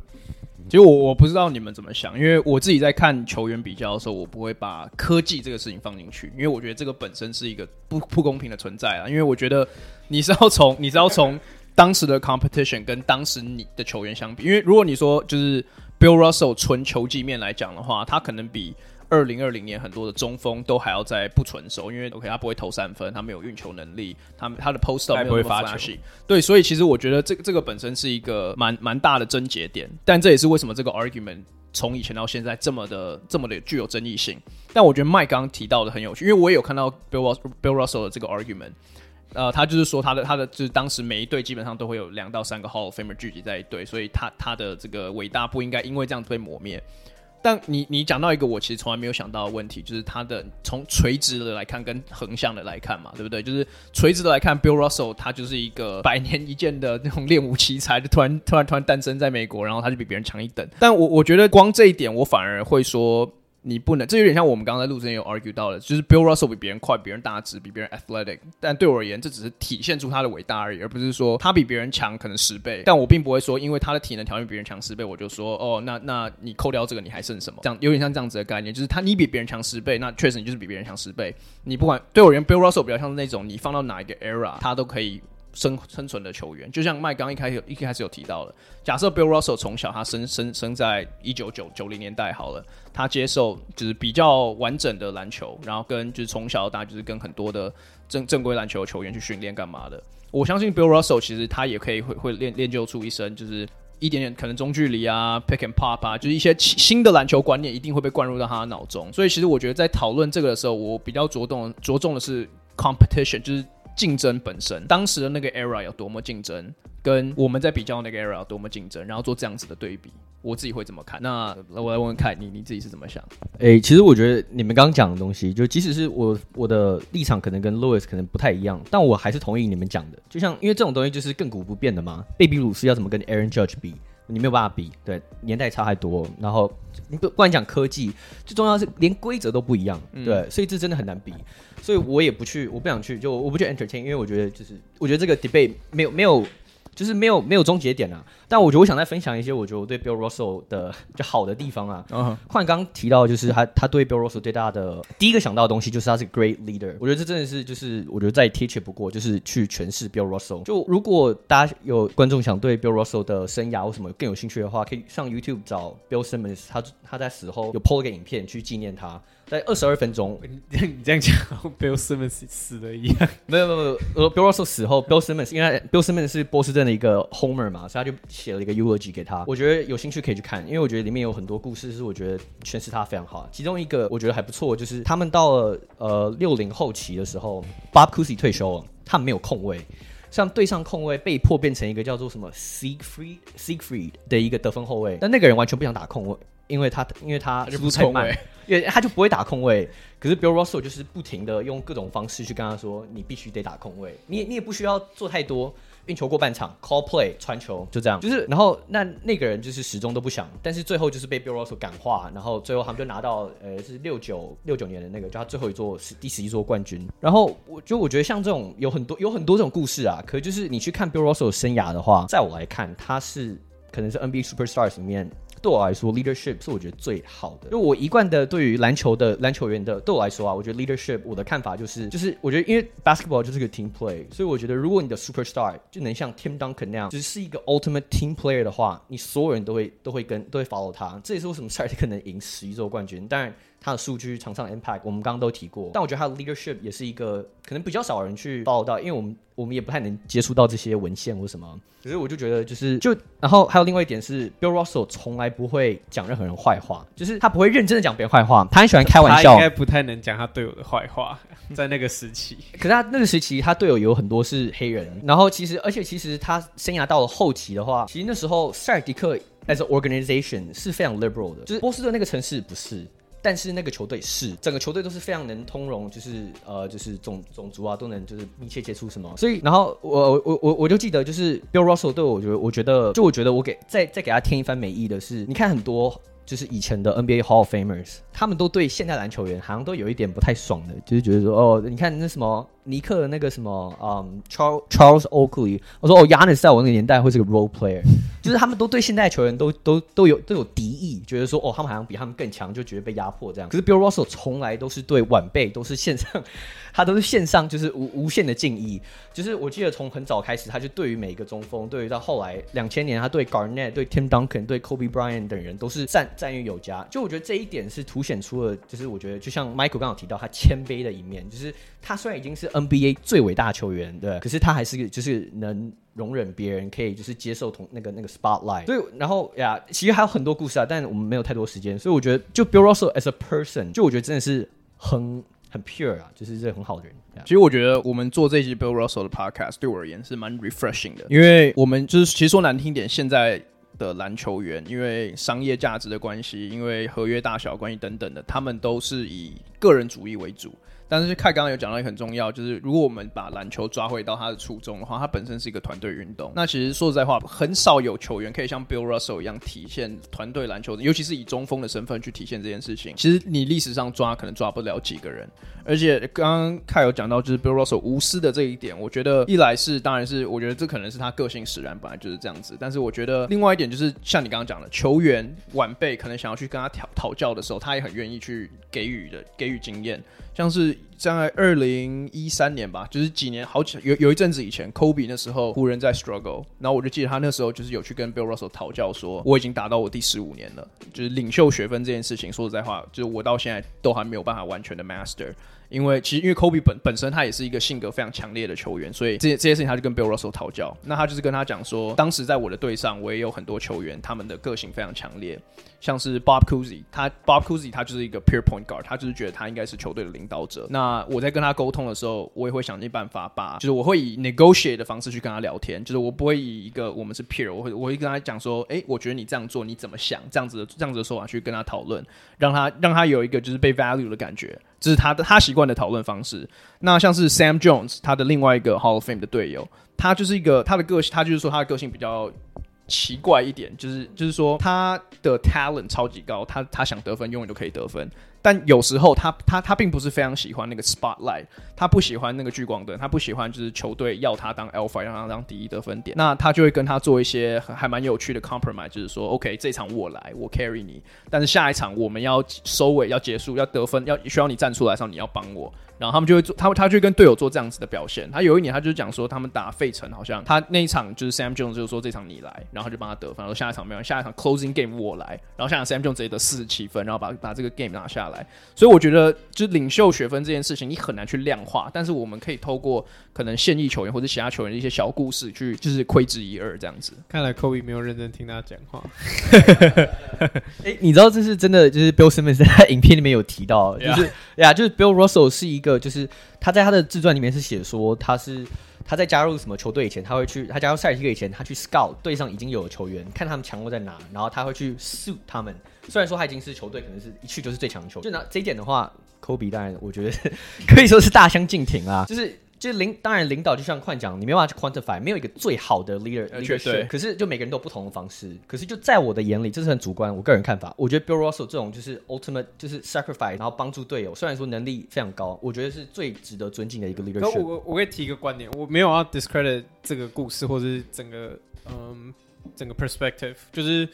其实我我不知道你们怎么想，因为我自己在看球员比较的时候，我不会把科技这个事情放进去，因为我觉得这个本身是一个不不公平的存在啊。因为我觉得你是要从你是要从当时的 competition 跟当时你的球员相比，因为如果你说就是。Bill Russell 纯球技面来讲的话，他可能比二零二零年很多的中锋都还要在不纯熟，因为 OK 他不会投三分，他没有运球能力，他他的 post up 没有那么 flashy。对，所以其实我觉得这个这个本身是一个蛮蛮大的症结点，但这也是为什么这个 argument 从以前到现在这么的这么的具有争议性。但我觉得麦刚刚提到的很有趣，因为我也有看到 Bill Bill Russell 的这个 argument。呃，他就是说，他的他的就是当时每一队基本上都会有两到三个 Hall of Famer 聚集在一队，所以他他的这个伟大不应该因为这样子被磨灭。但你你讲到一个我其实从来没有想到的问题，就是他的从垂直的来看跟横向的来看嘛，对不对？就是垂直的来看，Bill Russell 他就是一个百年一见的那种练武奇才，就突然突然突然诞生在美国，然后他就比别人强一等。但我我觉得光这一点，我反而会说。你不能，这有点像我们刚才录之前有 argue 到的，就是 Bill Russell 比别人快，别人大只，比别人 athletic。但对我而言，这只是体现出他的伟大而已，而不是说他比别人强可能十倍。但我并不会说，因为他的体能条件比别人强十倍，我就说哦，那那你扣掉这个，你还剩什么？这样有点像这样子的概念，就是他你比别人强十倍，那确实你就是比别人强十倍。你不管对我而言，Bill Russell 比较像是那种你放到哪一个 era，他都可以。生生存的球员，就像麦刚一开始一开始有提到了，假设 Bill Russell 从小他生生生在一九九九零年代好了，他接受就是比较完整的篮球，然后跟就是从小到大就是跟很多的正正规篮球球员去训练干嘛的。我相信 Bill Russell 其实他也可以会会练练就出一身就是一点点可能中距离啊，pick and pop 啊，就是一些新的篮球观念一定会被灌入到他的脑中。所以其实我觉得在讨论这个的时候，我比较着重着重的是 competition，就是。竞争本身，当时的那个 era 有多么竞争，跟我们在比较那个 era 有多么竞争，然后做这样子的对比，我自己会怎么看？那我来问问看你，你自己是怎么想？诶、其实我觉得你们刚刚讲的东西，就即使是我我的立场可能跟 Louis 可能不太一样，但我还是同意你们讲的。就像因为这种东西就是亘古不变的嘛，贝比鲁斯要怎么跟 Aaron Judge 比？你没有办法比，对，年代差太多。然后你不不管讲科技，最重要是连规则都不一样，对，嗯、所以这真的很难比。所以我也不去，我不想去，就我不去 entertain，因为我觉得就是，我觉得这个 debate 没有没有。就是没有没有终结点啊，但我觉得我想再分享一些我觉得我对 Bill Russell 的 就好的地方啊。嗯，换刚提到就是他他对 Bill Russell 最大的第一个想到的东西就是他是 great leader。我觉得这真的是就是我觉得再贴切不过，就是去诠释 Bill Russell。就如果大家有观众想对 Bill Russell 的生涯或什么更有兴趣的话，可以上 YouTube 找 Bill Simmons，他他在死后有 po 一个影片去纪念他。在二十二分钟，你这样讲，Bill Simmons 死了一样。没有没有没有，呃，Bill Russell 死后，Bill Simmons 因为 Bill Simmons 是波士顿的一个 Homer 嘛，所以他就写了一个 eulogy 给他。我觉得有兴趣可以去看，因为我觉得里面有很多故事是我觉得诠释他非常好。其中一个我觉得还不错，就是他们到了呃六零后期的时候，Bob Cousy 退休了，他们没有控位，像对上控卫被迫变成一个叫做什么 Siegfried Siegfried 的一个得分后卫，但那个人完全不想打控卫。因为他，因为他速度太慢，因为他就不会打控卫。可是 Bill Russell 就是不停的用各种方式去跟他说：“你必须得打控卫，你也你也不需要做太多，运球过半场，call play 传球，就这样。就是然后那那个人就是始终都不想，但是最后就是被 Bill Russell 感化，然后最后他们就拿到呃是六九六九年的那个，就他最后一座是第十一座冠军。然后我就我觉得像这种有很多有很多这种故事啊，可就是你去看 Bill Russell 生涯的话，在我来看他是可能是 NBA Superstars 里面。对我来说，leadership 是我觉得最好的。就我一贯的对于篮球的篮球员的，对我来说啊，我觉得 leadership 我的看法就是，就是我觉得因为 basketball 就是个 team play，所以我觉得如果你的 superstar 就能像 Tim Duncan 那样，只是一个 ultimate team player 的话，你所有人都会都会跟都会 follow 他。这也是为什么 s a r 可能赢十一座冠军。当然。他的数据、场上的 impact，我们刚刚都提过，但我觉得他的 leadership 也是一个可能比较少人去报道，因为我们我们也不太能接触到这些文献或什么。可是我就觉得，就是就然后还有另外一点是，Bill Russell 从来不会讲任何人坏话，就是他不会认真的讲别人坏话，他很喜欢开玩笑。他应该不太能讲他队友的坏话，在那个时期。可是他那个时期，他队友有很多是黑人，然后其实而且其实他生涯到了后期的话，其实那时候塞尔迪克 as an organization 是非常 liberal 的，就是波士顿那个城市不是。但是那个球队是整个球队都是非常能通融，就是呃，就是种种族啊都能就是密切接触什么。所以然后我我我我就记得就是 Bill Russell 对我，觉得我觉得就我觉得我给再再给他添一番美意的是，你看很多就是以前的 NBA Hall of Famers，他们都对现代篮球员好像都有一点不太爽的，就是觉得说哦，你看那什么。尼克的那个什么，嗯，Charles Charles Oakley，我说哦，Yanis 在我那个年代会是个 role player，就是他们都对现代球员都都都有都有敌意，觉得说哦，他们好像比他们更强，就觉得被压迫这样。可是 Bill Russell 从来都是对晚辈都是献上，他都是线上就是无无限的敬意。就是我记得从很早开始，他就对于每一个中锋，对于到后来两千年，他对 Garnett、对 Tim Duncan、对 Kobe Bryant 等人都是赞赞誉有加。就我觉得这一点是凸显出了，就是我觉得就像 Michael 刚好提到他谦卑的一面，就是他虽然已经是。NBA 最伟大球员，对，可是他还是就是能容忍别人，可以就是接受同那个那个 spotlight。所以，然后呀，其实还有很多故事啊，但我们没有太多时间，所以我觉得就 Bill Russell as a person，就我觉得真的是很很 pure 啊，就是这个很好的人。其实我觉得我们做这一集 Bill Russell 的 podcast 对我而言是蛮 refreshing 的，因为我们就是其实说难听点，现在的篮球员因为商业价值的关系，因为合约大小关系等等的，他们都是以个人主义为主。但是，凯刚刚有讲到一个很重要，就是如果我们把篮球抓回到它的初衷的话，它本身是一个团队运动。那其实说实在话，很少有球员可以像 Bill Russell 一样体现团队篮球，尤其是以中锋的身份去体现这件事情。其实你历史上抓可能抓不了几个人。而且刚刚凯有讲到，就是 Bill Russell 无私的这一点，我觉得一来是当然是我觉得这可能是他个性使然，本来就是这样子。但是我觉得另外一点就是像你刚刚讲的，球员晚辈可能想要去跟他讨讨教的时候，他也很愿意去给予的给予经验。像是在二零一三年吧，就是几年好几有有一阵子以前，Kobe 那时候湖人在 struggle，然后我就记得他那时候就是有去跟 Bill Russell 讨教说，我已经达到我第十五年了，就是领袖学分这件事情，说实在话，就是我到现在都还没有办法完全的 master。因为其实因为 Kobe 本本身他也是一个性格非常强烈的球员，所以这些这些事情他就跟 Bill Russell 讨教。那他就是跟他讲说，当时在我的队上，我也有很多球员，他们的个性非常强烈，像是 Bob Cousy，他 Bob Cousy 他就是一个 pure point guard，他就是觉得他应该是球队的领导者。那我在跟他沟通的时候，我也会想尽办法把，就是我会以 negotiate 的方式去跟他聊天，就是我不会以一个我们是 peer，我会我会跟他讲说，哎，我觉得你这样做你怎么想？这样子的这样子的说法去跟他讨论，让他让他有一个就是被 value 的感觉。这是他的他习惯的讨论方式。那像是 Sam Jones，他的另外一个 Hall of Fame 的队友，他就是一个他的个性，他就是说他的个性比较奇怪一点，就是就是说他的 talent 超级高，他他想得分永远都可以得分。但有时候他他他并不是非常喜欢那个 spotlight，他不喜欢那个聚光灯，他不喜欢就是球队要他当 alpha，让他当第一得分点。那他就会跟他做一些还蛮有趣的 compromise，就是说，OK，这场我来，我 carry 你，但是下一场我们要收尾，要结束，要得分，要需要你站出来的时候，你要帮我。然后他们就会做，他他就跟队友做这样子的表现。他有一年，他就是讲说，他们打费城，好像他那一场就是 Sam Jones 就是说这场你来，然后就帮他得分。然后下一场没有，下一场 closing game 我来，然后下一场 Sam Jones 直接得四十七分，然后把把这个 game 拿下来。所以我觉得，就是领袖学分这件事情，你很难去量化，但是我们可以透过可能现役球员或者其他球员的一些小故事，去就是窥之一二这样子。看来 Kobe 没有认真听他讲话。哎、欸，你知道这是真的？就是 Bill Simmons 在影片里面有提到，就是呀，yeah, 就是 Bill Russell 是一个。就是他在他的自传里面是写说，他是他在加入什么球队以前，他会去他加入塞尔提克以前，他去 scout 队上已经有的球员，看他们强弱在哪，然后他会去 suit 他们。虽然说他已经是球队，可能是一去就是最强的球员，就拿这一点的话，Kobe 当然我觉得 可以说是大相径庭啊，就是。就领当然领导就像宽讲，你没办法去 quantify，没有一个最好的 leader leadership。可是就每个人都有不同的方式。可是就在我的眼里，这是很主观，我个人看法。我觉得 Bill Russell 这种就是 ultimate，就是 sacrifice，然后帮助队友。虽然说能力非常高，我觉得是最值得尊敬的一个 leadership。我我可以提一个观点，我没有要 discredit 这个故事或者是整个嗯整个 perspective，就是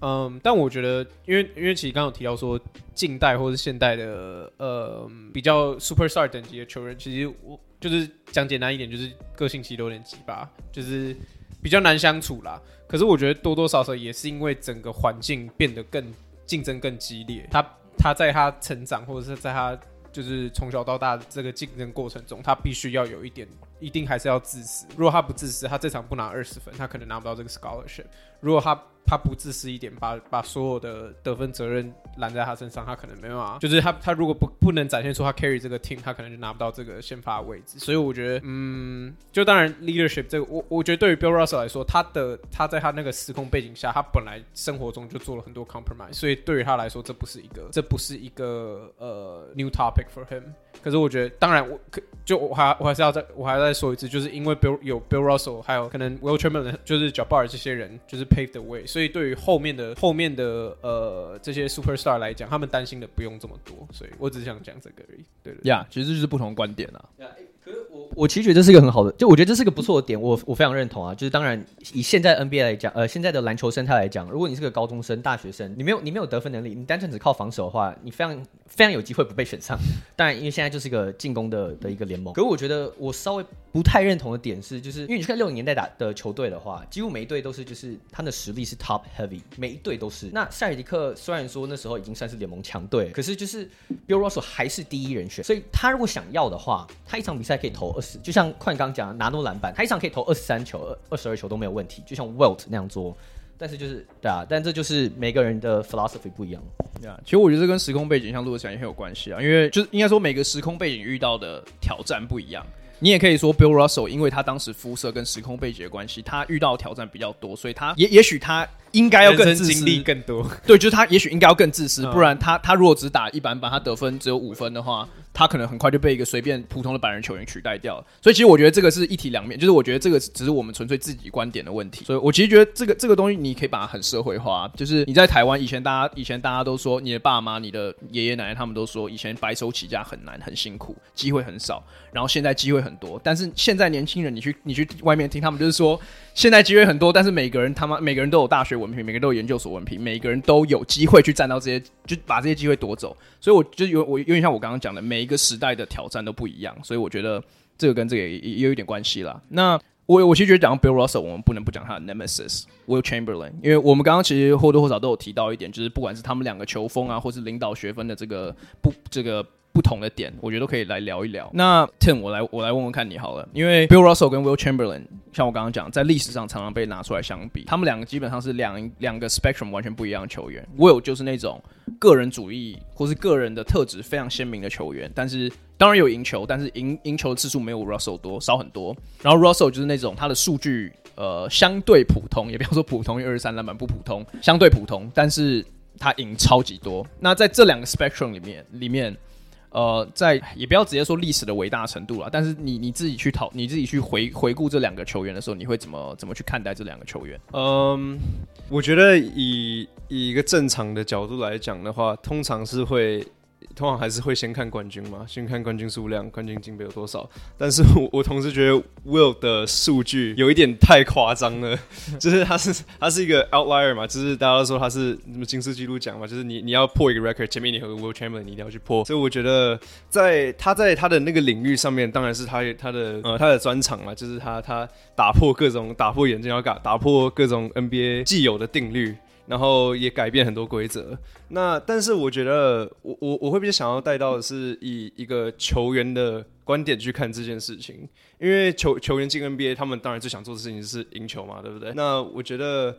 嗯，但我觉得，因为因为其实刚刚有提到说，近代或是现代的呃比较 superstar 等级的球员，其实我就是讲简单一点，就是个性其实有点鸡巴，就是比较难相处啦。可是我觉得多多少少也是因为整个环境变得更竞争更激烈，他他在他成长或者是在他就是从小到大这个竞争过程中，他必须要有一点，一定还是要自私。如果他不自私，他这场不拿二十分，他可能拿不到这个 scholarship。如果他他不自私一点，把把所有的得分责任揽在他身上，他可能没办法。就是他他如果不不能展现出他 carry 这个 team，他可能就拿不到这个先发位置。所以我觉得，嗯，就当然 leadership 这个，我我觉得对于 Bill Russell 来说，他的他在他那个时空背景下，他本来生活中就做了很多 compromise，所以对于他来说，这不是一个这不是一个呃 new topic for him。可是我觉得，当然我可就我还我还是要再我还要再说一次，就是因为 Bill 有 Bill Russell，还有可能 Will Chamberlain，就是 Jabbar 这些人，就是 pave the way。所以对于后面的后面的呃这些 superstar 来讲，他们担心的不用这么多。所以我只是想讲这个而已。对的呀，yeah, 其实这就是不同观点啊。Yeah, 可是我我其实觉得这是一个很好的，就我觉得这是个不错的点，我我非常认同啊。就是当然以现在 NBA 来讲，呃，现在的篮球生态来讲，如果你是个高中生、大学生，你没有你没有得分能力，你单纯只靠防守的话，你非常非常有机会不被选上。当然，因为现在就是一个进攻的的一个联盟。可是我觉得我稍微不太认同的点是，就是因为你去看六零年代打的球队的话，几乎每一队都是就是他的实力是 top heavy，每一队都是。那塞尔迪克虽然说那时候已经算是联盟强队，可是就是 Bill Russell 还是第一人选，所以他如果想要的话，他一场比赛可以投二十，就像快刚刚讲拿诺篮板，他一场可以投二十三球、二二十二球都没有问题，就像 Wilt 那样做。但是就是对啊，但这就是每个人的 philosophy 不一样。对啊，其实我觉得这跟时空背景像路德讲也很有关系啊，因为就是应该说每个时空背景遇到的挑战不一样。你也可以说 Bill Russell，因为他当时肤色跟时空背景的关系，他遇到的挑战比较多，所以他也也许他。应该要更自私，经历更多。对，就是他也许应该要更自私，不然他他如果只打一般般，他得分只有五分的话，他可能很快就被一个随便普通的白人球员取代掉了。所以其实我觉得这个是一体两面，就是我觉得这个只是我们纯粹自己观点的问题。所以我其实觉得这个这个东西你可以把它很社会化，就是你在台湾以前大家以前大家都说你的爸妈、你的爷爷奶奶他们都说以前白手起家很难很辛苦，机会很少，然后现在机会很多。但是现在年轻人你去你去外面听他们就是说现在机会很多，但是每个人他妈每个人都有大学文凭，每个人都有研究所文凭，每个人都有机会去占到这些，就把这些机会夺走。所以我就有我有点像我刚刚讲的，每一个时代的挑战都不一样。所以我觉得这个跟这个也，也有一点关系啦。那我我其实觉得讲 Bill Russell，我们不能不讲他的 Nemesis Will Chamberlain，因为我们刚刚其实或多或少都有提到一点，就是不管是他们两个球风啊，或是领导学分的这个不这个。不同的点，我觉得都可以来聊一聊。那 Tim，我来我来问问看你好了，因为 Bill Russell 跟 Will Chamberlain，像我刚刚讲，在历史上常常被拿出来相比，他们两个基本上是两两个 spectrum 完全不一样的球员。Will 就是那种个人主义或是个人的特质非常鲜明的球员，但是当然有赢球，但是赢赢球的次数没有 Russell 多，少很多。然后 Russell 就是那种他的数据呃相对普通，也不要说普通，因为二十三篮板不普通，相对普通，但是他赢超级多。那在这两个 spectrum 里面里面。呃，在也不要直接说历史的伟大程度了，但是你你自己去讨，你自己去回回顾这两个球员的时候，你会怎么怎么去看待这两个球员？嗯，我觉得以以一个正常的角度来讲的话，通常是会。通常还是会先看冠军嘛，先看冠军数量，冠军金杯有多少。但是我 我同时觉得 Will 的数据有一点太夸张了，就是他是他是一个 outlier 嘛，就是大家都说他是什么金氏纪录奖嘛，就是你你要破一个 record，前面你和 Will Chamberlain 你一定要去破。所以我觉得在他在他的那个领域上面，当然是他他的呃他的专长嘛，就是他他打破各种打破眼镜，要打打破各种 NBA 既有的定律。然后也改变很多规则。那但是我觉得我我我会比较想要带到的是以一个球员的观点去看这件事情，因为球球员进 NBA，他们当然最想做的事情是赢球嘛，对不对？那我觉得。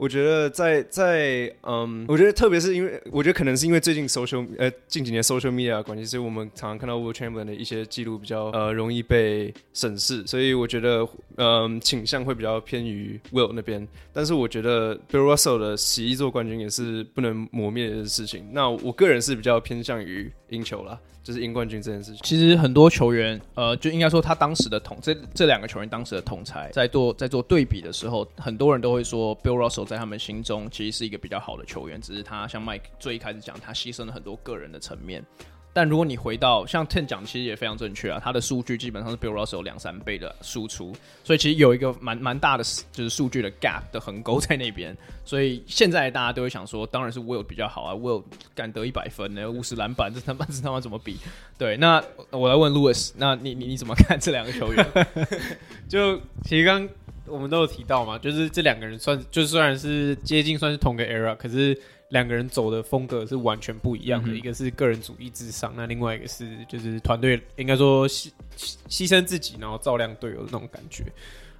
我觉得在在嗯，我觉得特别是因为，我觉得可能是因为最近 social 呃近几年 social media 的关系，所以我们常常看到 Will Chamberlain 的一些记录比较呃容易被审视，所以我觉得嗯倾向会比较偏于 Will 那边。但是我觉得 Bill Russell 的十一座冠军也是不能磨灭的事情。那我个人是比较偏向于赢球啦。就是赢冠军这件事情，其实很多球员，呃，就应该说他当时的同这这两个球员当时的同才，在做在做对比的时候，很多人都会说，Bill Russell 在他们心中其实是一个比较好的球员，只是他像 Mike 最一开始讲，他牺牲了很多个人的层面。但如果你回到像 Ten 讲，其实也非常正确啊，他的数据基本上是 Bill Russell 两三倍的输出，所以其实有一个蛮蛮大的就是数据的 gap 的横沟在那边。所以现在大家都会想说，当然是 Will 比较好啊，Will 敢得一百分呢，五十篮板，这他妈这他妈怎么比？对，那我来问 Louis，那你你你怎么看这两个球员？就其实刚我们都有提到嘛，就是这两个人算就虽然是接近算是同个 era，可是。两个人走的风格是完全不一样的，嗯、一个是个人主义至上，那另外一个是就是团队，应该说牺牺牲自己，然后照亮队友的那种感觉。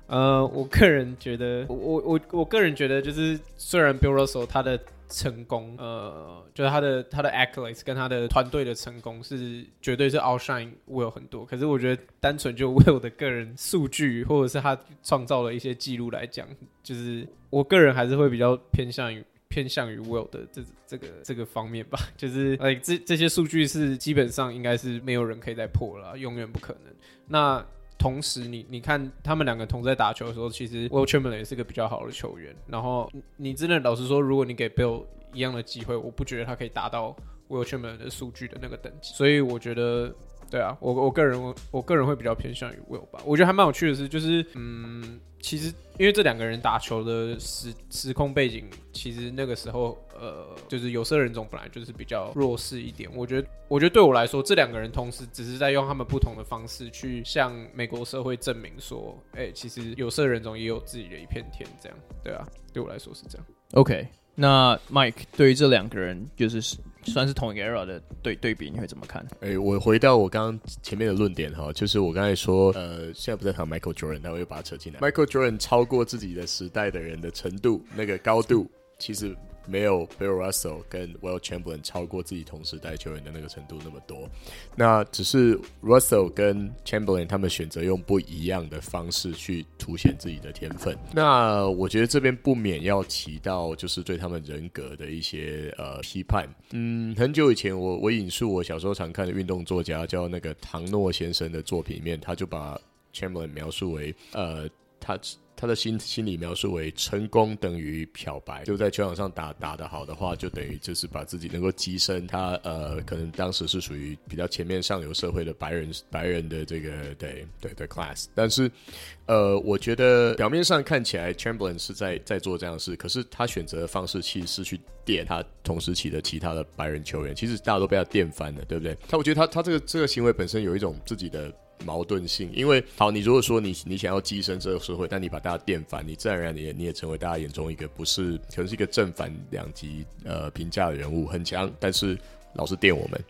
呃，我个人觉得，我我我个人觉得，就是虽然 Bill Russell 他的成功，呃，就是他的他的 accolades 跟他的团队的成功是绝对是 outshine Will 很多，可是我觉得单纯就 Will 的个人数据或者是他创造了一些记录来讲，就是我个人还是会比较偏向于。偏向于 Will 的这这个这个方面吧，就是哎，这这些数据是基本上应该是没有人可以再破了，永远不可能。那同时你，你看他们两个同在打球的时候，其实 Will Chamberlain 也是个比较好的球员。然后你真的老实说，如果你给 Bill 一样的机会，我不觉得他可以达到 Will Chamberlain 的数据的那个等级。所以我觉得，对啊，我我个人我我个人会比较偏向于 Will 吧。我觉得还蛮有趣的是，就是嗯。其实，因为这两个人打球的时时空背景，其实那个时候，呃，就是有色人种本来就是比较弱势一点。我觉得，我觉得对我来说，这两个人同时只是在用他们不同的方式去向美国社会证明说，哎、其实有色人种也有自己的一片天，这样，对啊，对我来说是这样。OK。那 Mike 对于这两个人就是算是同一个 era 的对对比，你会怎么看？哎、欸，我回到我刚刚前面的论点哈，就是我刚才说，呃，现在不在谈 Michael Jordan，那我又把它扯进来。Michael Jordan 超过自己的时代的人的程度，那个高度，其实。没有 Bill Russell 跟 Will Chamberlain 超过自己同时代球员的那个程度那么多，那只是 Russell 跟 Chamberlain 他们选择用不一样的方式去凸显自己的天分。那我觉得这边不免要提到，就是对他们人格的一些呃批判。嗯，很久以前我我引述我小时候常看的运动作家叫那个唐诺先生的作品里面，他就把 Chamberlain 描述为呃他。他的心心理描述为成功等于漂白，就在球场上打打得好的话，就等于就是把自己能够跻身他呃，可能当时是属于比较前面上流社会的白人白人的这个对对对 class，但是呃，我觉得表面上看起来 Chamberlain 是在在做这样的事，可是他选择的方式其实是去电他同时期的其他的白人球员，其实大家都被他电翻了，对不对？他我觉得他他这个这个行为本身有一种自己的。矛盾性，因为好，你如果说你你想要跻身这个社会，但你把大家电翻，你自然而然你也你也成为大家眼中一个不是可能是一个正反两极呃评价的人物，很强，但是老是电我们。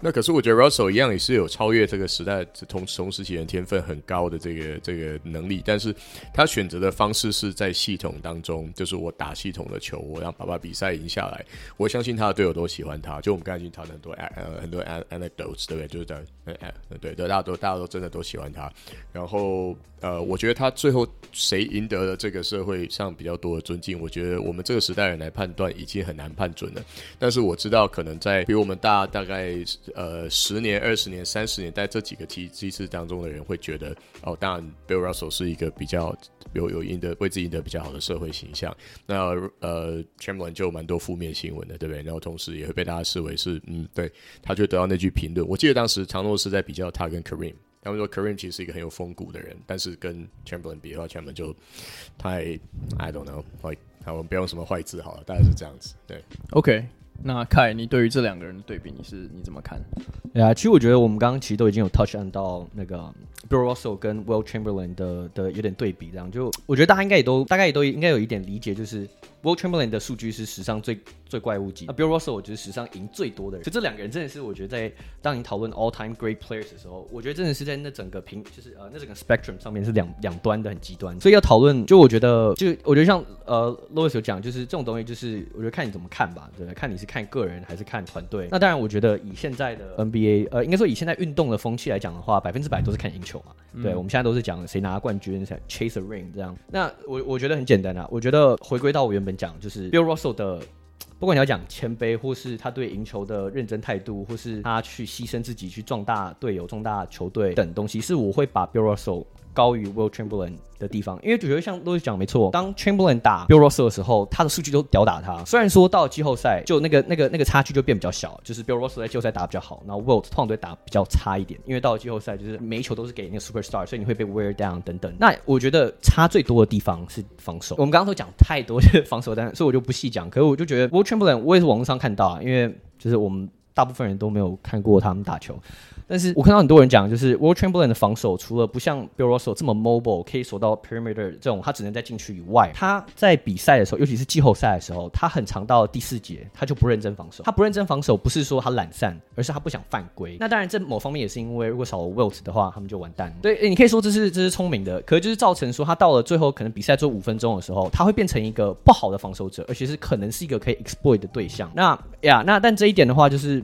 那可是我觉得 Russell 一样也是有超越这个时代同同时期人天分很高的这个这个能力，但是他选择的方式是在系统当中，就是我打系统的球，我让爸爸比赛赢下来。我相信他的队友都喜欢他，就我们刚才已经谈了很多呃很多 anecdotes 对不对？就是在对对，大家都大家都真的都喜欢他。然后呃，我觉得他最后谁赢得了这个社会上比较多的尊敬，我觉得我们这个时代人来判断已经很难判准了。但是我知道可能在比我们大大概。呃，十年、二十年、三十年，在这几个机机制当中的人会觉得，哦，当然，Bill Russell 是一个比较有有赢得为自己赢得比较好的社会形象。那呃，Chamberlain 就蛮多负面新闻的，对不对？然后同时也会被大家视为是，嗯，对，他就得到那句评论。我记得当时唐诺是在比较他跟 Kareem，他们说 Kareem 其实是一个很有风骨的人，但是跟 Chamberlain 比的话，Chamberlain 就太 I don't know，好，我们不用什么坏字好了，大概是这样子。对，OK。那凯，你对于这两个人的对比，你是你怎么看？对啊，其实我觉得我们刚刚其实都已经有 touch on 到那个 Bill Russell 跟 Will Chamberlain 的的有点对比，这样就我觉得大家应该也都大概也都应该有一点理解，就是 Will Chamberlain 的数据是史上最最怪物级，那 Bill Russell 我觉得史上赢最多的人，就这两个人真的是我觉得在当你讨论 all time great players 的时候，我觉得真的是在那整个平就是呃那整个 spectrum 上面是两两端的很极端，所以要讨论就我觉得就我觉得像呃 Louis 有讲，就是这种东西就是我觉得看你怎么看吧，对不对？看你是看个人还是看团队？那当然，我觉得以现在的 NBA，呃，应该说以现在运动的风气来讲的话，百分之百都是看赢球嘛。嗯、对，我们现在都是讲谁拿冠军，谁 chase a ring 这样。那我我觉得很简单啊，我觉得回归到我原本讲，就是 Bill Russell 的，不管你要讲谦卑，或是他对赢球的认真态度，或是他去牺牲自己去壮大队友、壮大球队等东西，是我会把 Bill Russell 高于 Will Chamberlain 的地方，因为主角像都是讲没错，当 Chamberlain 打 Bill Russell 的时候，他的数据都吊打他。虽然说到季后赛，就那个那个那个差距就变比较小，就是 Bill Ross 在季后赛打比较好，然后 Will 通常都会打比较差一点，因为到了季后赛就是每一球都是给那个 Superstar，所以你会被 wear down 等等。那我觉得差最多的地方是防守。我们刚刚都讲太多的防守单，所以我就不细讲。可是我就觉得 Will Chamberlain，我也是网络上看到啊，因为就是我们大部分人都没有看过他们打球。但是我看到很多人讲，就是 Will Chamberlain 的防守，除了不像 Bill Russell 这么 mobile，可以守到 perimeter 这种，他只能在禁区以外，他在比赛的时候，尤其是季后赛的时候，他很常到第四节，他就不认真防守。他不认真防守，不是说他懒散，而是他不想犯规。那当然，这某方面也是因为，如果少了 Wilt 的话，他们就完蛋了。对，欸，你可以说这是这是聪明的，可是就是造成说他到了最后，可能比赛做五分钟的时候，他会变成一个不好的防守者，而且是可能是一个可以 exploit 的对象。那呀，那但这一点的话，就是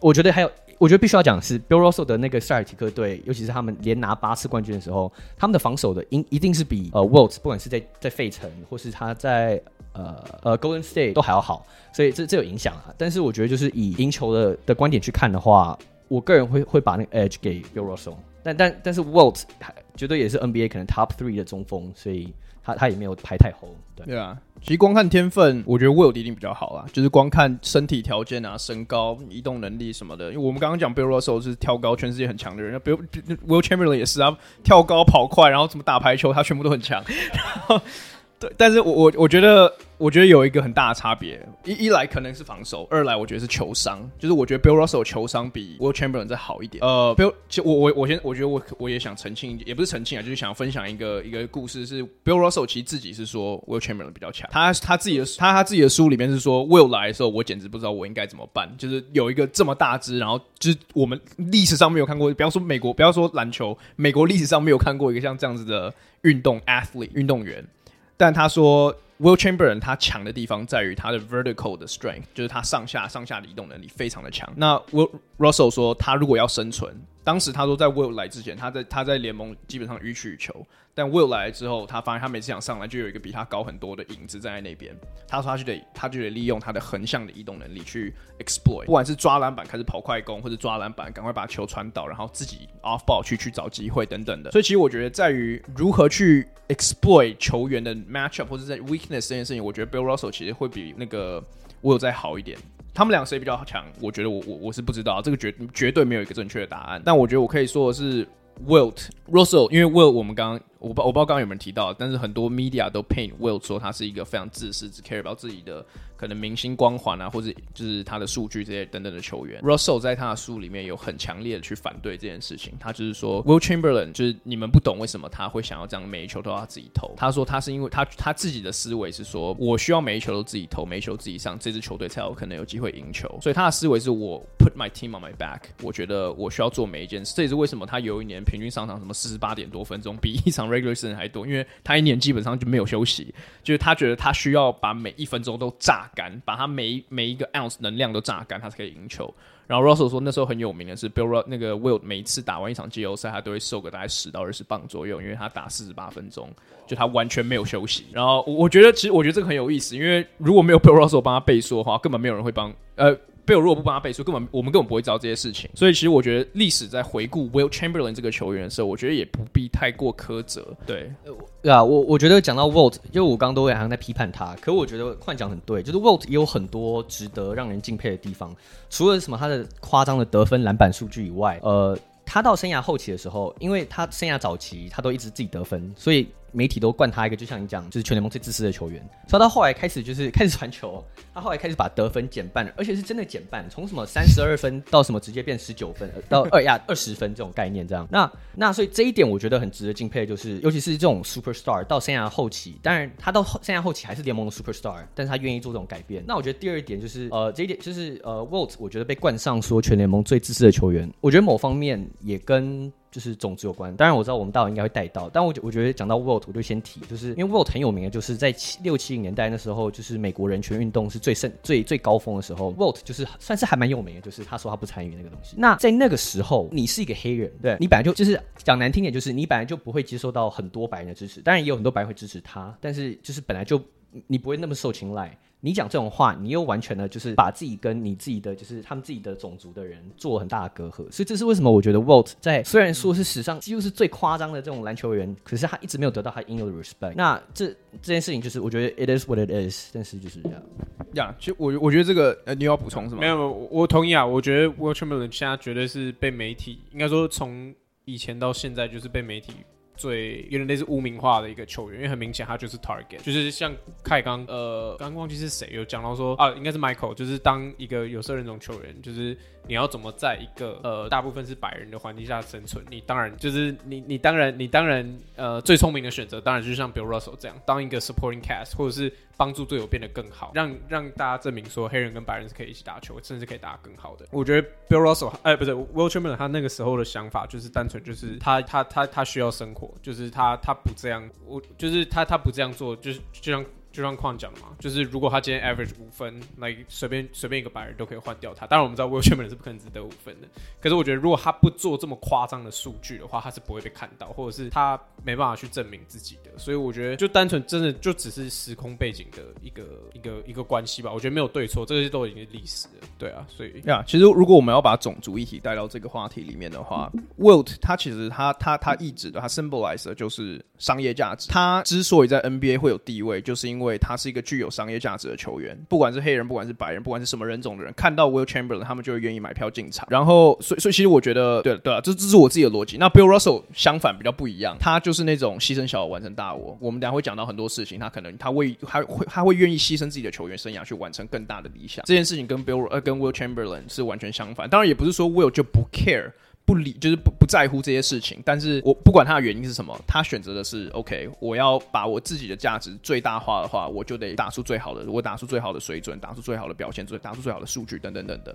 我觉得还有。我觉得必须要讲的是，Bill Russell 的那个塞尔提克队，尤其是他们连拿八次冠军的时候，他们的防守的应一定是比呃 Wilt 不管是在在费城或是他在呃呃 Golden State 都还要好，所以这这有影响啊。但是我觉得就是以赢球的的观点去看的话，我个人会会把那个 Edge 给 Bill Russell，但但但是 Wilt 绝对也是 NBA 可能 Top Three 的中锋，所以他他也没有排太后。对，对啊。其实光看天分，我觉得 Will 一定比较好啊。就是光看身体条件啊、身高、移动能力什么的。因为我们刚刚讲 Bill Russell 是跳高全世界很强的人，那 Bill Will Chamberlain 也是啊，跳高、跑快，然后什么打排球，他全部都很强。然后对，但是我我我觉得。我觉得有一个很大的差别，一一来可能是防守，二来我觉得是球商，就是我觉得 Bill Russell 球商比 Will Chamberlain 再好一点。呃，Bill，其我我我先我觉得我我也想澄清，也不是澄清啊，就是想分享一个一个故事，是 Bill Russell 其实自己是说 Will Chamberlain 比较强，他他自己的他他自己的书里面是说 Will 来的时候，我简直不知道我应该怎么办，就是有一个这么大只，然后就是我们历史上没有看过，不要说美国，不要说篮球，美国历史上没有看过一个像这样子的运动 athlete 运动员，但他说。Will Chamberlain 他强的地方在于他的 vertical 的 strength，就是他上下上下移动能力非常的强。那 Will Russell 说，他如果要生存，当时他说在 Will 来之前，他在他在联盟基本上予取予求。但 Will 来之后，他发现他每次想上来就有一个比他高很多的影子站在那边。他说他就得他就得利用他的横向的移动能力去 exploit，不管是抓篮板开始跑快攻，或者抓篮板赶快把球传导，然后自己 off ball 去去找机会等等的。所以其实我觉得在于如何去 exploit 球员的 matchup 或者在 weakness 这件事情，我觉得 Bill Russell 其实会比那个 Will 再好一点。他们俩谁比较强？我觉得我我我是不知道，这个绝绝对没有一个正确的答案。但我觉得我可以说的是 Wilt Russell，因为 Wilt 我们刚刚。我不我不知道刚刚有没有提到，但是很多 media 都 paint Wilt 说他是一个非常自私，只 care about 自己的可能明星光环啊，或者就是他的数据这些等等的球员。Russell 在他的书里面有很强烈的去反对这件事情，他就是说 Will Chamberlain 就是你们不懂为什么他会想要这样每一球都要自己投。他说他是因为他他自己的思维是说我需要每一球都自己投，每一球自己上，这支球队才有可能有机会赢球。所以他的思维是我 put my team on my back，我觉得我需要做每一件事。这也是为什么他有一年平均上场什么四十八点多分钟，比一场 regular season 还多。因为他一年基本上就没有休息，就是他觉得他需要把每一分钟都炸干，把他每每一个 ounce 能量都榨干，他才可以赢球。然后 Russell 说那时候很有名的是 Bill 那个 Will 每一次打完一场季后赛，他都会瘦个大概十到二十磅左右，因为他打四十八分钟，就他完全没有休息。然后我觉得其实我觉得这个很有意思，因为如果没有 Bill Russell 帮他背书的话，根本没有人会帮呃。贝尔如果不帮他背书，根本我们根本不会知道这些事情。所以其实我觉得历史在回顾 Will Chamberlain 这个球员的时候，我觉得也不必太过苛责。对，对啊，我我觉得讲到 Walt，因为我刚刚都好像在批判他，可我觉得换讲很对，就是 Walt 也有很多值得让人敬佩的地方，除了什么他的夸张的得分、篮板数据以外，呃，他到生涯后期的时候，因为他生涯早期他都一直自己得分，所以。媒体都冠他一个，就像你讲，就是全联盟最自私的球员。所以他后来开始就是开始传球，他后来开始把得分减半，而且是真的减半，从什么三十二分到什么直接变十九分，到二呀二十分这种概念这样。那那所以这一点我觉得很值得敬佩，就是尤其是这种 superstar 到生涯后期，当然他到生涯后期还是联盟的 superstar，但是他愿意做这种改变。那我觉得第二点就是呃这一点就是呃 Wilt 我觉得被冠上说全联盟最自私的球员，我觉得某方面也跟。就是种子有关，当然我知道我们大佬应该会带到，但我我觉得讲到 Wilt 我就先提，就是因为 Wilt 很有名的，就是在七六七零年代那时候，就是美国人权运动是最盛、最最高峰的时候，Wilt 就是算是还蛮有名的，就是他说他不参与那个东西。那在那个时候，你是一个黑人，对你本来就就是讲难听点，就是你本来就不会接受到很多白人的支持，当然也有很多白人会支持他，但是就是本来就你不会那么受青睐。你讲这种话，你又完全的就是把自己跟你自己的就是他们自己的种族的人做很大的隔阂，所以这是为什么我觉得 Walt 在虽然说是史上几乎是最夸张的这种篮球员，可是他一直没有得到他应有的 respect。那这这件事情就是我觉得 it is what it is，但是就是这样。呀，其实我我觉得这个呃，你要补充什么？没有，我同意啊。我觉得 Walt Chamberlain 现在绝对是被媒体应该说从以前到现在就是被媒体。最有点类似污名化的一个球员，因为很明显他就是 target，就是像凯刚，呃，刚忘记是谁有讲到说啊，应该是 Michael，就是当一个有色人种球员，就是。你要怎么在一个呃大部分是白人的环境下生存？你当然就是你你当然你当然呃最聪明的选择当然就是像 Bill Russell 这样当一个 supporting cast，或者是帮助队友变得更好，让让大家证明说黑人跟白人是可以一起打球，甚至可以打得更好的。我觉得 Bill Russell 哎不是 Will Chamberlain，他那个时候的想法就是单纯就是他他他他需要生活，就是他他不这样，我就是他他不这样做，就是就像。就像矿讲的嘛，就是如果他今天 average 五分，那随便随便一个白人都可以换掉他。当然我们知道 Wilt Chamberlain 是不可能只得五分的，可是我觉得如果他不做这么夸张的数据的话，他是不会被看到，或者是他没办法去证明自己的。所以我觉得就单纯真的就只是时空背景的一个一个一个关系吧。我觉得没有对错，这些都已经是历史了。对啊，所以呀其实如果我们要把种族议题带到这个话题里面的话，Wilt 他其实他他他一直的，他 symbolize 的就是商业价值。他之所以在 NBA 会有地位，就是因为因为他是一个具有商业价值的球员，不管是黑人，不管是白人，不管是什么人种的人，看到 Will Chamberlain，他们就会愿意买票进场。然后，所以，所以，其实我觉得，对对啊，这这是我自己的逻辑。那 Bill Russell 相反比较不一样，他就是那种牺牲小我完成大我。我们等下会讲到很多事情，他可能他会他会他会愿意牺牲自己的球员生涯去完成更大的理想。这件事情跟 Bill 呃跟 Will Chamberlain 是完全相反。当然，也不是说 Will 就不 care。不理就是不不在乎这些事情，但是我不管他的原因是什么，他选择的是 OK，我要把我自己的价值最大化的话，我就得打出最好的，我打出最好的水准，打出最好的表现，最打出最好的数据等等等等。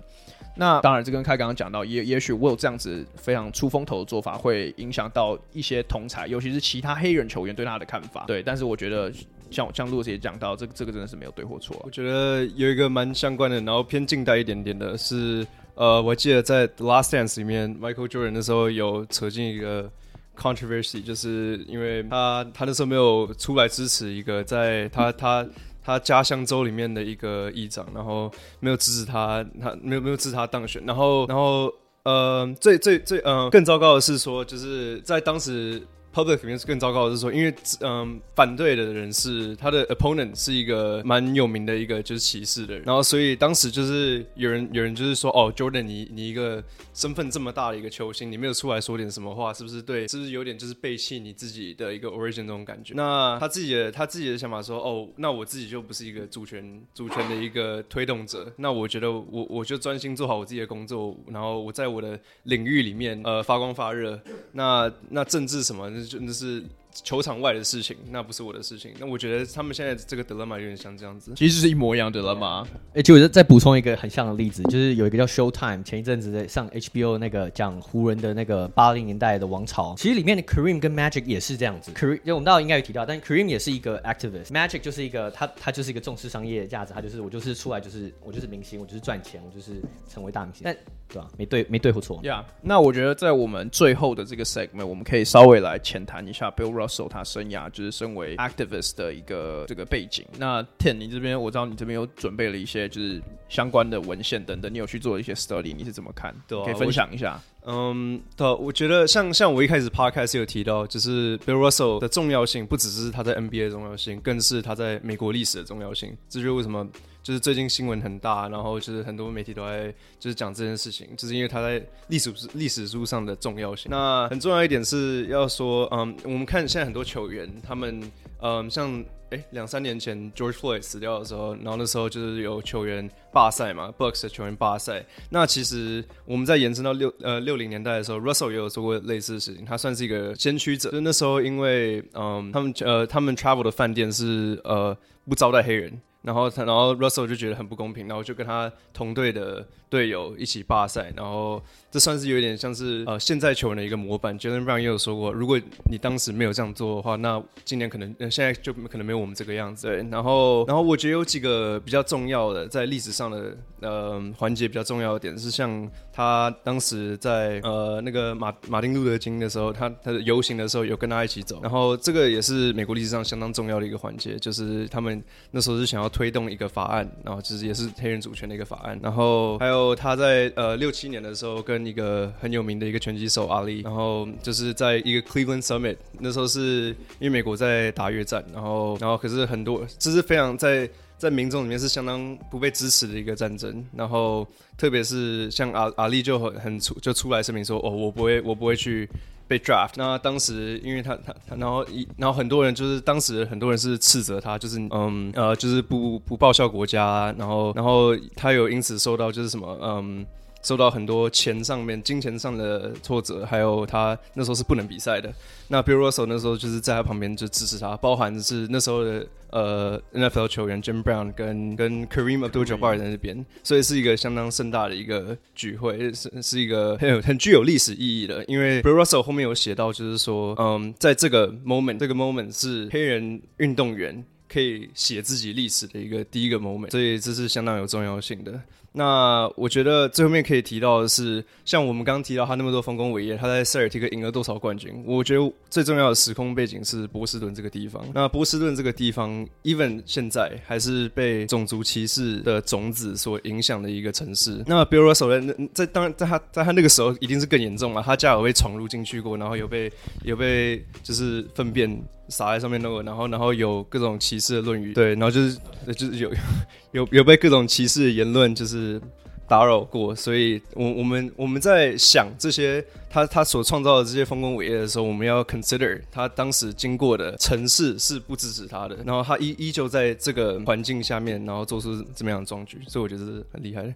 那当然，这跟开刚刚讲到，也也许我有这样子非常出风头的做法，会影响到一些同才，尤其是其他黑人球员对他的看法。对，但是我觉得像像路易斯也讲到，这个这个真的是没有对或错。我觉得有一个蛮相关的，然后偏近代一点点的是。呃，我记得在《Last Dance》里面，Michael Jordan 那时候有扯进一个 controversy，就是因为他他那时候没有出来支持一个在他他他家乡州里面的一个议长，然后没有支持他，他没有没有支持他当选，然后然后呃，最最最呃更糟糕的是说，就是在当时。Public 里面是更糟糕的是说，因为嗯，反对的人是他的 opponent 是一个蛮有名的一个就是歧视的人，然后所以当时就是有人有人就是说，哦，Jordan 你你一个身份这么大的一个球星，你没有出来说点什么话，是不是对？是不是有点就是背弃你自己的一个 origin 这种感觉？那他自己的他自己的想法说，哦，那我自己就不是一个主权主权的一个推动者，那我觉得我我就专心做好我自己的工作，然后我在我的领域里面呃发光发热，那那政治什么？真的是球场外的事情，那不是我的事情。那我觉得他们现在这个 dilemma 有点像这样子，其实是一模一样的 dilemma。哎，就再补充一个很像的例子，就是有一个叫 Showtime，前一阵子在上 HBO 那个讲湖人的那个八零年代的王朝，其实里面的 Kareem 跟 Magic 也是这样子。Kareem，我们大家应该有提到，但 Kareem 也是一个 activist，Magic 就是一个他他就是一个重视商业价值，他就是我就是出来就是我就是明星，我就是赚钱，我就是成为大明星。但对吧？没对，没对或错。呀，yeah, 那我觉得在我们最后的这个 segment，我们可以稍微来浅谈一下 Bill Russell 他生涯就是身为 activist 的一个这个背景。那 Ten，你这边我知道你这边有准备了一些就是相关的文献等等，你有去做一些 study，你是怎么看？对啊，可以分享一下。嗯，对，我觉得像像我一开始 podcast 有提到，就是 Bill Russell 的重要性，不只是他在 NBA 的重要性，更是他在美国历史的重要性。这就是为什么。就是最近新闻很大，然后就是很多媒体都在就是讲这件事情，就是因为它在历史历史书上的重要性。那很重要一点是要说，嗯，我们看现在很多球员，他们，嗯，像诶两三年前 George Floyd 死掉的时候，然后那时候就是有球员罢赛嘛，Bucks 的球员罢赛。那其实我们在延伸到六呃六零年代的时候，Russell 也有做过类似的事情，他算是一个先驱者。就那时候因为嗯他们呃他们 travel 的饭店是呃不招待黑人。然后他，然后 Russell 就觉得很不公平，然后就跟他同队的队友一起罢赛，然后这算是有点像是呃现在球员的一个模板。Jaylen Brown 也有说过，如果你当时没有这样做的话，那今年可能、呃、现在就可能没有我们这个样子。对，然后然后我觉得有几个比较重要的在历史上的呃环节比较重要的点是，像他当时在呃那个马马丁路德金的时候，他他的游行的时候有跟他一起走，然后这个也是美国历史上相当重要的一个环节，就是他们那时候是想要推动一个法案，然后就是也是黑人主权的一个法案，然后还有他在呃六七年的时候跟一个很有名的一个拳击手阿力，然后就是在一个 Cleveland Summit，那时候是因为美国在打越战，然后然后可是很多这是非常在在民众里面是相当不被支持的一个战争，然后特别是像阿阿力就很很出就出来声明说哦我不会我不会去被 draft。那当时因为他他他然后一然后很多人就是当时很多人是斥责他就是嗯呃就是不不报效国家，然后然后他有因此受到就是什么嗯。受到很多钱上面、金钱上的挫折，还有他那时候是不能比赛的。那 Bill Russell 那时候就是在他旁边就支持他，包含是那时候的呃 NFL 球员 Jim Brown 跟跟 Kareem Abdul-Jabbar 在那边，所以是一个相当盛大的一个聚会，是是一个很有很具有历史意义的。因为 Russell 后面有写到，就是说，嗯，在这个 moment，这个 moment 是黑人运动员可以写自己历史的一个第一个 moment，所以这是相当有重要性的。那我觉得最后面可以提到的是，像我们刚刚提到他那么多丰功伟业，他在塞尔提克赢了多少冠军？我觉得最重要的时空背景是波士顿这个地方。那波士顿这个地方，even 现在还是被种族歧视的种子所影响的一个城市。那 Bill Russell 在在当然在他在他那个时候一定是更严重了，他家有被闯入进去过，然后有被有被就是粪便。撒在上面那个，然后然后有各种歧视的论语，对，然后就是就是有 有有被各种歧视的言论就是打扰过，所以我我们我们在想这些他他所创造的这些丰功伟业的时候，我们要 consider 他当时经过的城市是不支持他的，然后他依依旧在这个环境下面，然后做出这么样的壮举，所以我觉得是很厉害的。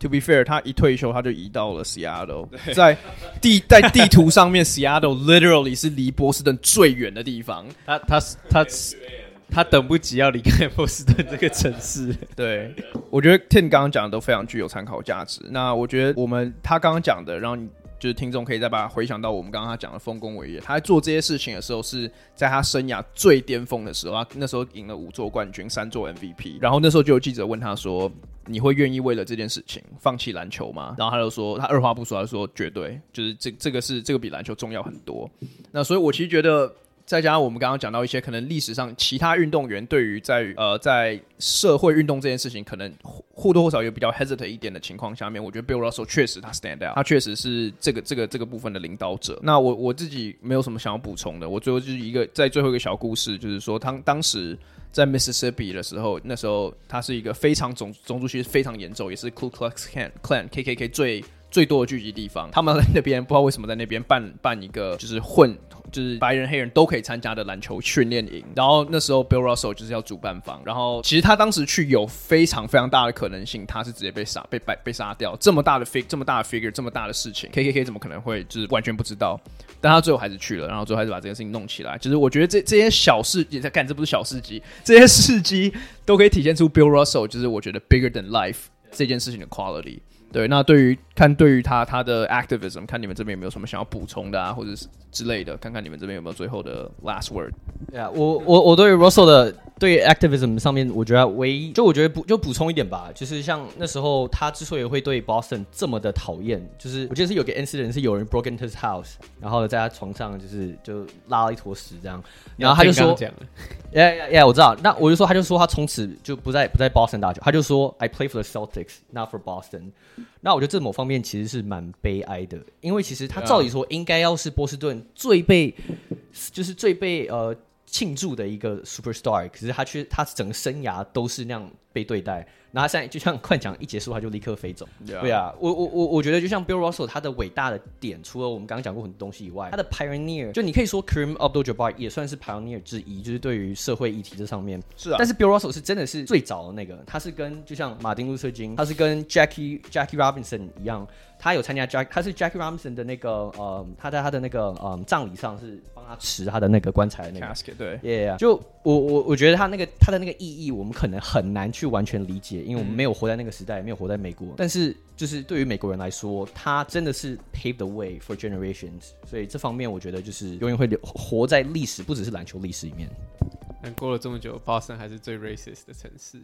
To be fair，他一退休他就移到了 Seattle，在地在地图上面，Seattle literally 是离波士顿最远的地方。他他他他等不及要离开波士顿这个城市。对，我觉得 Tim 刚刚讲的都非常具有参考价值。那我觉得我们他刚刚讲的，让就是听众可以再把它回想到我们刚刚他讲的丰功伟业。他在做这些事情的时候，是在他生涯最巅峰的时候，他那时候赢了五座冠军，三座 MVP。然后那时候就有记者问他说。你会愿意为了这件事情放弃篮球吗？然后他就说，他二话不说，他说绝对，就是这这个是这个比篮球重要很多。那所以，我其实觉得，再加上我们刚刚讲到一些可能历史上其他运动员对于在呃在社会运动这件事情，可能或多或少有比较 hesitate 一点的情况下面，我觉得 Bill Russell 确实他 stand out，他确实是这个这个这个部分的领导者。那我我自己没有什么想要补充的，我最后就是一个在最后一个小故事，就是说他当时。在 Mississippi 的时候，那时候他是一个非常种种族歧视非常严重，也是 Ku Klux Klan KKK 最最多的聚集地方。他们在那边不知道为什么在那边办 办一个就是混。就是白人黑人都可以参加的篮球训练营，然后那时候 Bill Russell 就是要主办方，然后其实他当时去有非常非常大的可能性，他是直接被杀被被被杀掉。这么大的 fig 这么大的 figure 这么大的事情，KKK 怎么可能会就是完全不知道？但他最后还是去了，然后最后还是把这件事情弄起来。就是我觉得这这些小事也在干，这不是小事迹，这些事迹都可以体现出 Bill Russell 就是我觉得 bigger than life 这件事情的 quality。对，那对于看对于他他的 activism，看你们这边有没有什么想要补充的啊，或者是之类的，看看你们这边有没有最后的 last word。对啊，我我我对 Russell 的对 activism 上面，我觉得唯一就我觉得补就补充一点吧，就是像那时候他之所以会对 Boston 这么的讨厌，就是我记得是有个 incident 是有人 broke into his house，然后在他床上就是就拉了一坨屎这样，然后他就说，呀呀呀，我知道，那我就说他就说他从此就不在不在 Boston 打球，他就说 I play for the Celtics, not for Boston。那我觉得这某方面其实是蛮悲哀的，因为其实他照理说应该要是波士顿最被，就是最被呃庆祝的一个 superstar，可是他却他整个生涯都是那样被对待。然后他现在就像快讲一结束他就立刻飞走。Yeah. 对啊，我我我我觉得就像 Bill Russell 他的伟大的点，除了我们刚刚讲过很多东西以外，他的 pioneer 就你可以说 Kareem Abdul-Jabbar 也算是 pioneer 之一，就是对于社会议题这上面。是啊。但是 Bill Russell 是真的是最早的那个，他是跟就像马丁路德金，他是跟 Jackie Jackie Robinson 一样，他有参加 Jack，他是 Jackie Robinson 的那个呃，他在他的那个呃葬礼上是帮他持他的那个棺材的那个 casket。对，Yeah，就我我我觉得他那个他的那个意义，我们可能很难去。去完全理解，因为我们没有活在那个时代，没有活在美国。但是，就是对于美国人来说，他真的是 pave the way for generations。所以这方面，我觉得就是永远会留活在历史，不只是篮球历史里面。但过了这么久巴塞还是最 racist 的城市。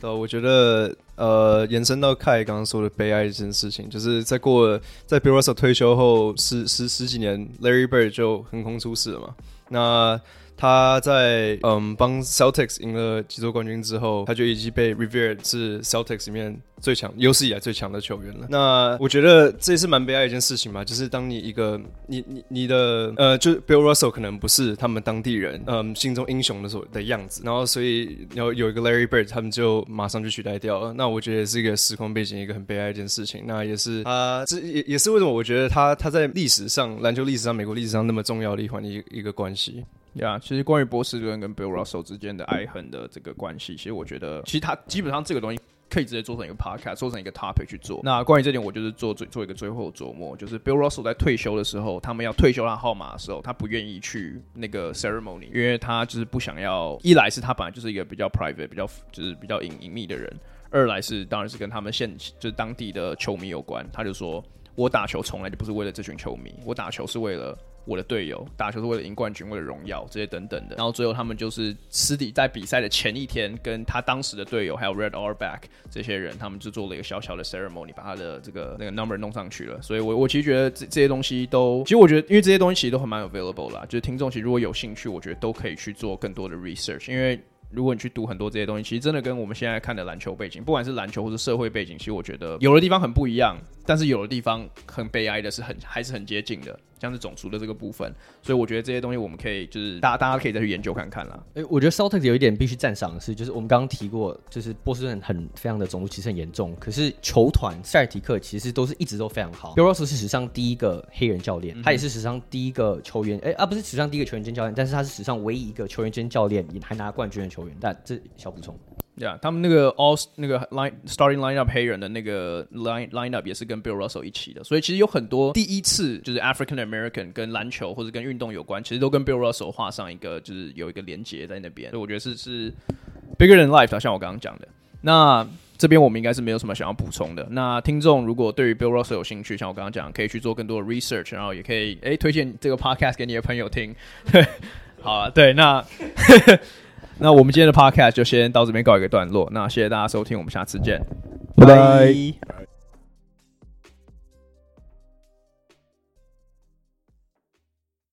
对，我觉得呃，延伸到 Kai 刚刚说的悲哀这件事情，就是在过了在 Birosa 退休后十十十几年，Larry Bird 就横空出世了嘛。那他在嗯帮 Celtics 赢了几座冠军之后，他就已经被 revered 是 Celtics 里面最强、有史以来最强的球员了。那我觉得这也是蛮悲哀一件事情嘛，就是当你一个你你你的呃，就 Bill Russell 可能不是他们当地人嗯心中英雄的所的样子，然后所以有有一个 Larry Bird，他们就马上就取代掉了。那我觉得也是一个时空背景一个很悲哀一件事情。那也是啊这也也是为什么我觉得他他在历史上篮球历史上美国历史上那么重要的一环一一个关系。呀，yeah, 其实关于波士顿跟 Bill Russell 之间的爱恨的这个关系，其实我觉得，其实他基本上这个东西可以直接做成一个 podcast，做成一个 topic 去做。那关于这点，我就是做最做一个最后琢磨，就是 Bill Russell 在退休的时候，他们要退休他号码的时候，他不愿意去那个 ceremony，因为他就是不想要，一来是他本来就是一个比较 private、比较就是比较隐隐秘的人，二来是当然是跟他们现就是当地的球迷有关。他就说，我打球从来就不是为了这群球迷，我打球是为了。我的队友打球是为了赢冠军，为了荣耀这些等等的。然后最后他们就是私底在比赛的前一天，跟他当时的队友还有 Red Auerbach 这些人，他们就做了一个小小的 ceremony，把他的这个那个 number 弄上去了。所以我我其实觉得这这些东西都，其实我觉得因为这些东西其实都很蛮 available 啦，就是听众其实如果有兴趣，我觉得都可以去做更多的 research，因为。如果你去读很多这些东西，其实真的跟我们现在看的篮球背景，不管是篮球或者社会背景，其实我觉得有的地方很不一样，但是有的地方很悲哀的是很还是很接近的，像是种族的这个部分。所以我觉得这些东西我们可以就是大家大家可以再去研究看看啦。诶、欸，我觉得 Celtics 有一点必须赞赏的是，就是我们刚刚提过，就是波士顿很非常的种族歧视很严重，可是球团塞尔提克其实都是一直都非常好。Bill Russell 是史上第一个黑人教练，嗯、他也是史上第一个球员，诶、欸，啊不是史上第一个球员兼教练，但是他是史上唯一一个球员兼教练也还拿冠军的球员，但这。小补充，呀，yeah, 他们那个 all 那个 line starting lineup 黑人的那个 line lineup 也是跟 Bill Russell 一起的，所以其实有很多第一次就是 African American 跟篮球或者跟运动有关，其实都跟 Bill Russell 画上一个就是有一个连接在那边，所以我觉得是是 bigger than life 啊，像我刚刚讲的。那这边我们应该是没有什么想要补充的。那听众如果对于 Bill Russell 有兴趣，像我刚刚讲，可以去做更多的 research，然后也可以诶、推荐这个 podcast 给你的朋友听。好啊，对，那。那我们今天的 podcast 就先到这边告一个段落。那谢谢大家收听，我们下次见，拜拜。